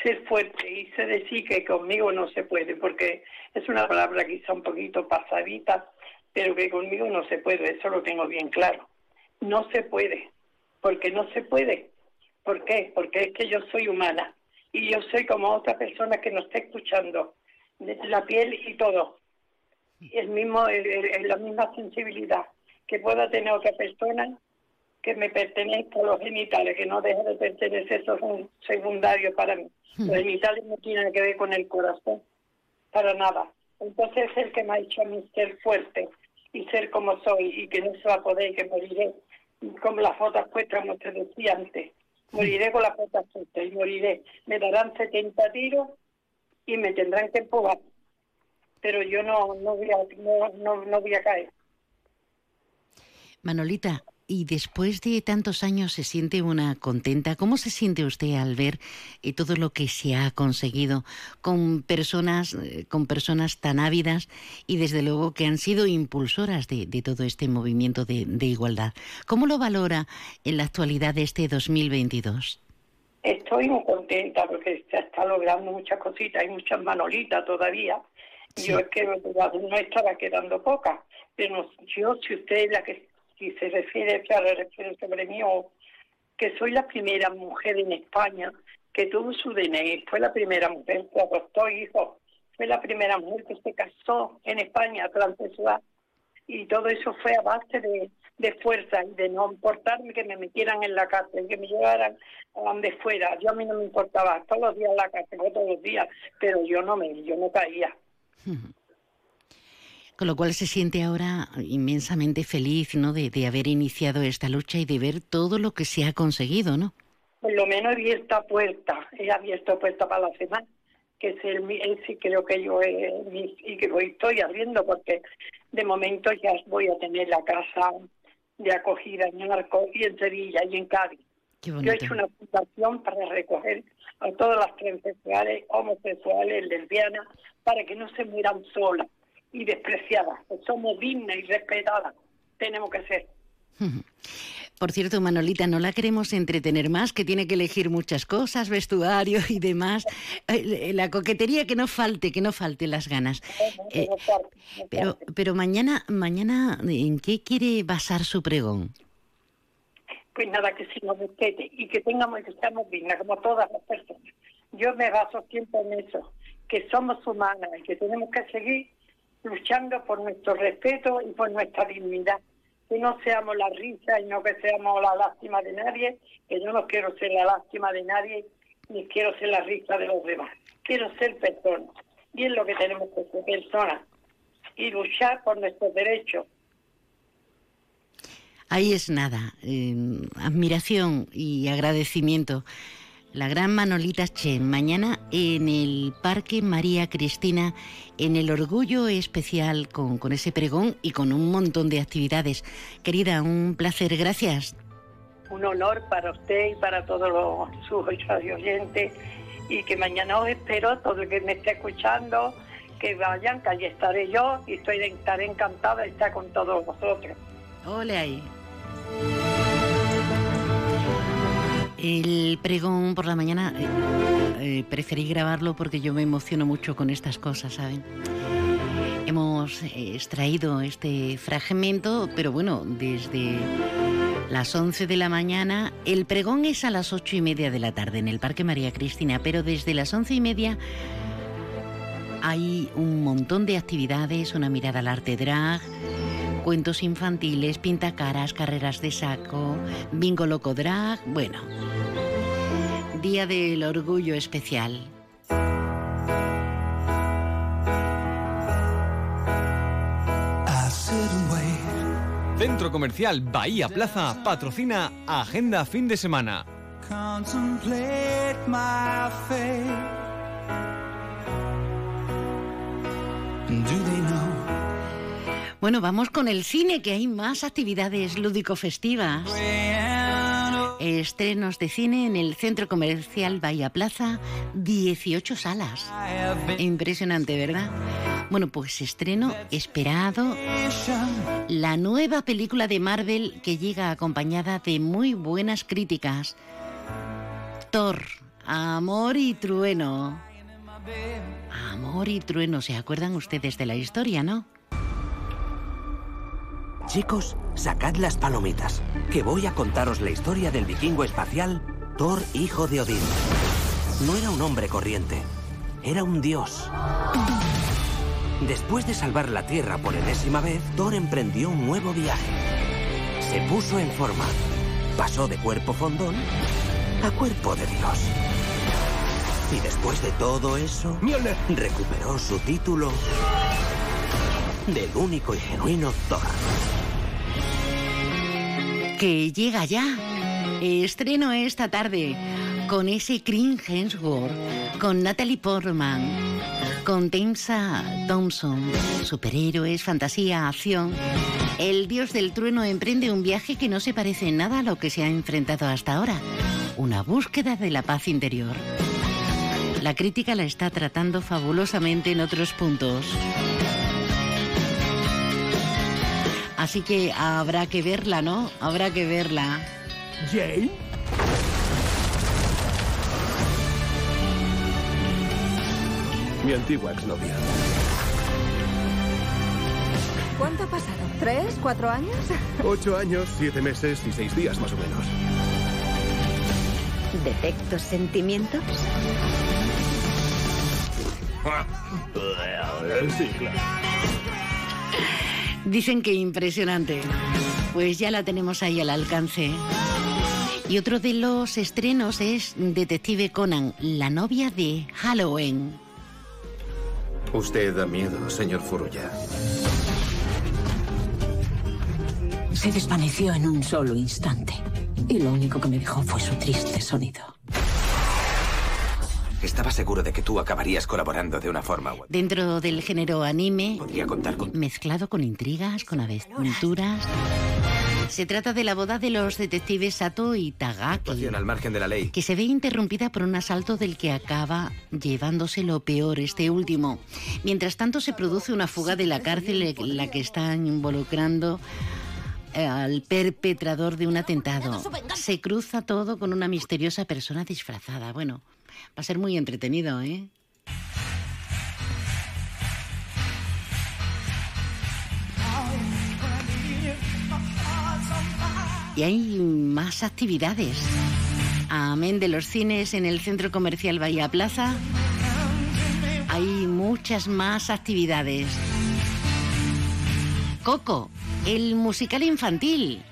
Ser fuerte y sé decir que conmigo no se puede, porque es una palabra quizá un poquito pasadita, pero que conmigo no se puede, eso lo tengo bien claro. No se puede, porque no se puede. ¿Por qué? Porque es que yo soy humana y yo soy como otra persona que nos está escuchando, la piel y todo. El mismo, el- la misma sensibilidad que pueda tener otra persona que me pertenezca a los genitales, que no deje de pertenecer, eso es un secundario para mí. Los genitales no tienen que ver con el corazón, para nada. Entonces es el que me ha hecho a mí ser fuerte y ser como soy y que no se va a poder, que moriré como las fotos puestas, como te decía antes. Moriré con las fotos puestas y moriré. Me darán 70 tiros y me tendrán que empujar. Pero yo no, no, voy, a, no, no, no voy a caer. Manolita, y después de tantos años se siente una contenta. ¿Cómo se siente usted al ver eh, todo lo que se ha conseguido con personas, eh, con personas tan ávidas y desde luego que han sido impulsoras de, de todo este movimiento de, de igualdad? ¿Cómo lo valora en la actualidad de este 2022? Estoy muy contenta porque se está logrando muchas cositas, hay muchas manolitas todavía. Yo es que no estaba quedando poca, pero yo, si usted es la que si se refiere, claro, refiere sobre mí, que soy la primera mujer en España que tuvo su DNI, fue la primera mujer que adoptó hijos, fue la primera mujer que se casó en España transexual y todo eso fue a base de, de fuerza y de no importarme que me metieran en la cárcel, que me llevaran a donde fuera. Yo a mí no me importaba, todos los días en la cárcel, todos los días, pero yo no me, yo no caía. [LAUGHS] Con lo cual se siente ahora inmensamente feliz, ¿no? De, de haber iniciado esta lucha y de ver todo lo que se ha conseguido, ¿no? Por lo menos he abierto puerta, he abierto puerta para la semana, que es el, el sí creo que yo he, mi- y que voy, estoy abriendo porque de momento ya voy a tener la casa de acogida en Arco y en Sevilla y en Cádiz. Qué Yo he hecho una fundación para recoger a todas las transexuales, homosexuales, lesbianas, para que no se mueran solas y despreciadas. que Somos dignas y respetadas. Tenemos que ser. [LAUGHS] Por cierto, Manolita, no la queremos entretener más, que tiene que elegir muchas cosas, vestuario y demás. Eh, La coquetería que no falte, que no falte las ganas. Eh, pero, pero mañana, mañana, ¿en qué quiere basar su pregón? Pues nada, que si nos respete y que tengamos que estamos dignas como todas las personas. Yo me baso siempre en eso, que somos humanas y que tenemos que seguir luchando por nuestro respeto y por nuestra dignidad. Que no seamos la risa y no que seamos la lástima de nadie, que yo no quiero ser la lástima de nadie ni quiero ser la risa de los demás. Quiero ser persona. Y es lo que tenemos que ser personas y luchar por nuestros derechos. Ahí es nada, eh, admiración y agradecimiento. La gran Manolita Chen, mañana en el Parque María Cristina, en el Orgullo Especial, con, con ese pregón y con un montón de actividades. Querida, un placer, gracias. un honor para usted y para todos los, sus oyentes y que mañana os espero, todo el que me esté escuchando, que vayan, que allí estaré yo y estoy, estaré encantada de estar con todos vosotros. Ole ahí. El pregón por la mañana eh, eh, preferí grabarlo porque yo me emociono mucho con estas cosas, ¿saben? Hemos extraído este fragmento, pero bueno, desde las 11 de la mañana. El pregón es a las ocho y media de la tarde en el Parque María Cristina, pero desde las once y media hay un montón de actividades, una mirada al arte drag, cuentos infantiles, pintacaras, carreras de saco, bingo loco drag, bueno. Día del Orgullo Especial. Centro Comercial Bahía Plaza patrocina Agenda Fin de Semana. Bueno, vamos con el cine, que hay más actividades lúdico-festivas. Estrenos de cine en el Centro Comercial Bahía Plaza, 18 salas. Impresionante, ¿verdad? Bueno, pues estreno esperado la nueva película de Marvel que llega acompañada de muy buenas críticas. Thor, Amor y Trueno. Amor y Trueno, ¿se acuerdan ustedes de la historia, no? Chicos, sacad las palomitas, que voy a contaros la historia del vikingo espacial Thor, hijo de Odín. No era un hombre corriente, era un dios. Después de salvar la Tierra por enésima vez, Thor emprendió un nuevo viaje. Se puso en forma. Pasó de cuerpo fondón a cuerpo de dios. Y después de todo eso, recuperó su título del único y genuino Thor. que llega ya. Estreno esta tarde con ese Chris Hemsworth, con Natalie Portman, con Tensa Thompson, superhéroes, fantasía, acción. El dios del trueno emprende un viaje que no se parece en nada a lo que se ha enfrentado hasta ahora. Una búsqueda de la paz interior. La crítica la está tratando fabulosamente en otros puntos. Así que habrá que verla, ¿no? Habrá que verla. Jane. Mi antigua exnovia. ¿Cuánto ha pasado? ¿Tres? ¿Cuatro años? [LAUGHS] Ocho años, siete meses y seis días más o menos. ¿Detecto sentimientos? Sí, claro. Dicen que impresionante. Pues ya la tenemos ahí al alcance. Y otro de los estrenos es Detective Conan, la novia de Halloween. Usted da miedo, señor Furuya. Se desvaneció en un solo instante. Y lo único que me dejó fue su triste sonido. Estaba seguro de que tú acabarías colaborando de una forma u otra. Dentro del género anime, Podría contar con... mezclado con intrigas, con aventuras. Se trata de la boda de los detectives Sato y Tagaki, al margen de la ley. que se ve interrumpida por un asalto del que acaba llevándose lo peor este último. Mientras tanto, se produce una fuga de la cárcel en la que están involucrando eh, al perpetrador de un atentado. Se cruza todo con una misteriosa persona disfrazada. Bueno, va a ser muy entretenido, ¿eh? Y hay más actividades. Amén de los cines en el Centro Comercial Bahía Plaza. Hay muchas más actividades. Coco, el musical infantil.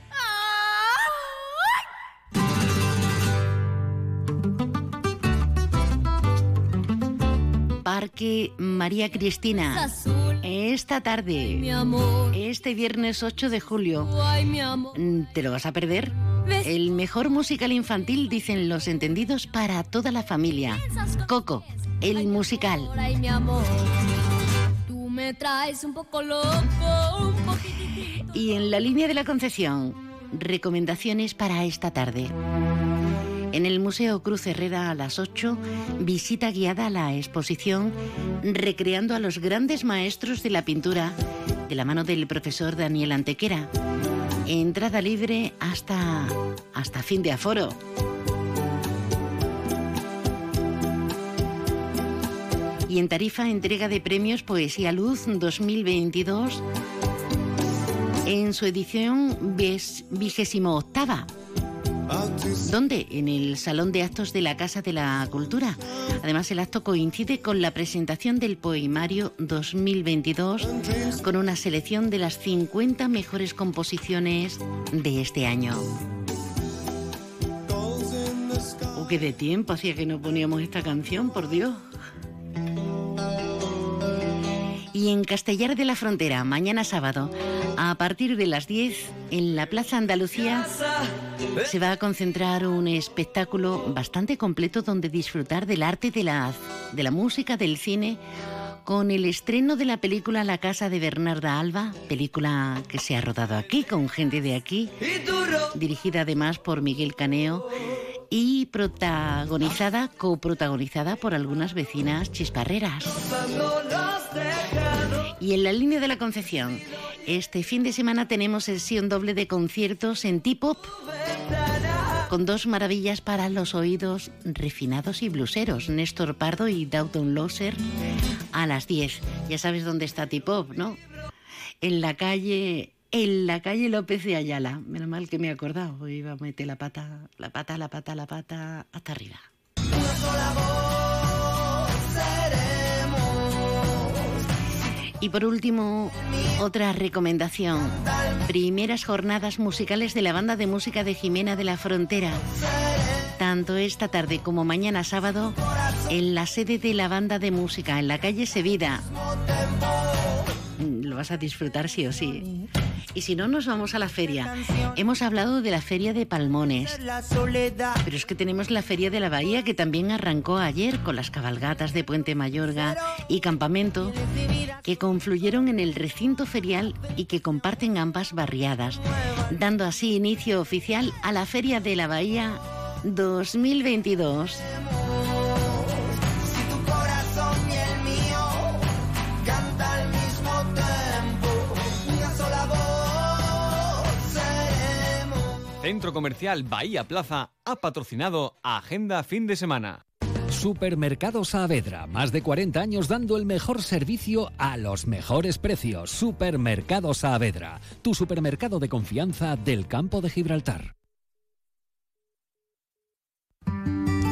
Parque María Cristina. Esta tarde, este viernes 8 de julio. Mm, ¿Te lo vas a perder? El mejor musical infantil, dicen los entendidos, para toda la familia. Coco, el musical. Me traes un poco loco. Y en la línea de la Concepción, recomendaciones para esta tarde. En el Museo Cruz Herrera a las 8, visita guiada a la exposición Recreando a los grandes maestros de la pintura, de la mano del profesor Daniel Antequera. Entrada libre hasta, hasta fin de aforo. Y en tarifa entrega de premios Poesía Luz 2022 en su edición vigésimo octava. ¿Dónde? En el Salón de Actos de la Casa de la Cultura. Además, el acto coincide con la presentación del poemario 2022 con una selección de las 50 mejores composiciones de este año. Oh, qué de tiempo hacía que no poníamos esta canción, por Dios. Y en Castellar de la Frontera, mañana sábado, A partir de las 10, en la Plaza Andalucía, se va a concentrar un espectáculo bastante completo donde disfrutar del arte, de la, de la música, del cine, con el estreno de la película La Casa de Bernarda Alba, película que se ha rodado aquí, con gente de aquí, dirigida además por Miguel Caneo y protagonizada, coprotagonizada por algunas vecinas chisparreras. Y en la línea de la Concepción, este fin de semana tenemos sesión doble de conciertos en T-Pop con dos maravillas para los oídos refinados y bluseros, Néstor Pardo y Dalton Loser, a las 10. Ya sabes dónde está T-Pop, ¿no? En la calle en la calle López de Ayala. Menos mal que me he acordado. Iba a meter la pata, la pata, la pata, la pata hasta arriba. Y por último, otra recomendación. Primeras jornadas musicales de la banda de música de Jimena de la Frontera. Tanto esta tarde como mañana sábado en la sede de la banda de música en la calle Sevilla. Lo vas a disfrutar sí o sí. Y si no, nos vamos a la feria. Hemos hablado de la feria de Palmones. Pero es que tenemos la feria de la Bahía que también arrancó ayer con las cabalgatas de Puente Mayorga y Campamento que confluyeron en el recinto ferial y que comparten ambas barriadas, dando así inicio oficial a la feria de la Bahía 2022. Centro Comercial Bahía Plaza ha patrocinado Agenda Fin de Semana. Supermercado Saavedra, más de 40 años dando el mejor servicio a los mejores precios. Supermercado Saavedra, tu supermercado de confianza del campo de Gibraltar.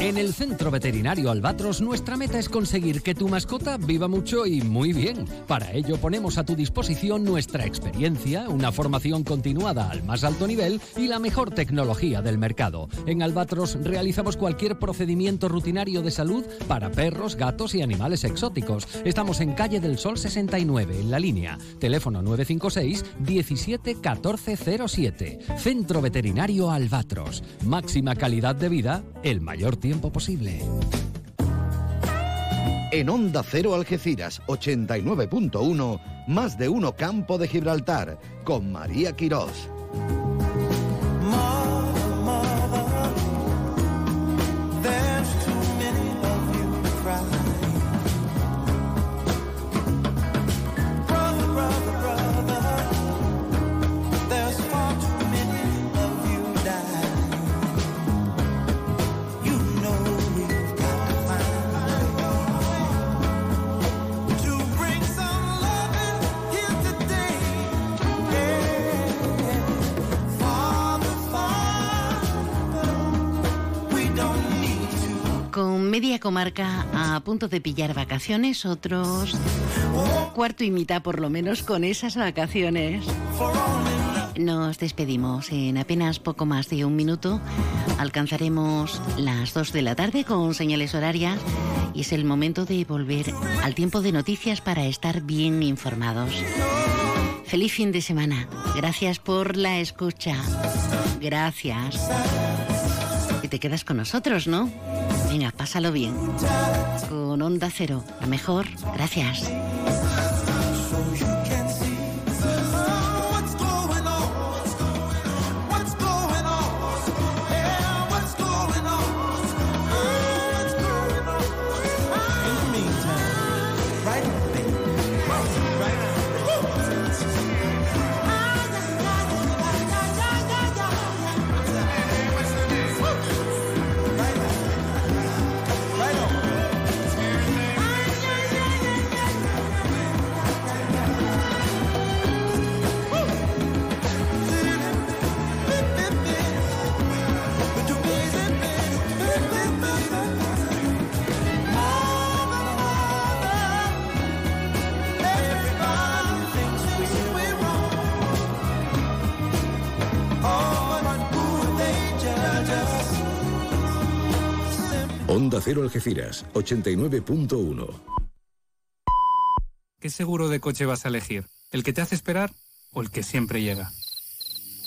En el Centro Veterinario Albatros nuestra meta es conseguir que tu mascota viva mucho y muy bien. Para ello ponemos a tu disposición nuestra experiencia, una formación continuada al más alto nivel y la mejor tecnología del mercado. En Albatros realizamos cualquier procedimiento rutinario de salud para perros, gatos y animales exóticos. Estamos en calle del Sol 69, en la línea. Teléfono 956 17 14 07. Centro Veterinario Albatros. Máxima calidad de vida, el mayor tiempo posible. En Onda Cero Algeciras 89.1, más de uno Campo de Gibraltar, con María Quirós. Media comarca a punto de pillar vacaciones, otros cuarto y mitad por lo menos con esas vacaciones. Nos despedimos en apenas poco más de un minuto. Alcanzaremos las 2 de la tarde con señales horarias y es el momento de volver al tiempo de noticias para estar bien informados. Feliz fin de semana. Gracias por la escucha. Gracias. Y te quedas con nosotros, ¿no? Venga, pásalo bien. Con Onda Cero, la mejor. Gracias. Onda Algeciras, 89.1. ¿Qué seguro de coche vas a elegir? ¿El que te hace esperar o el que siempre llega?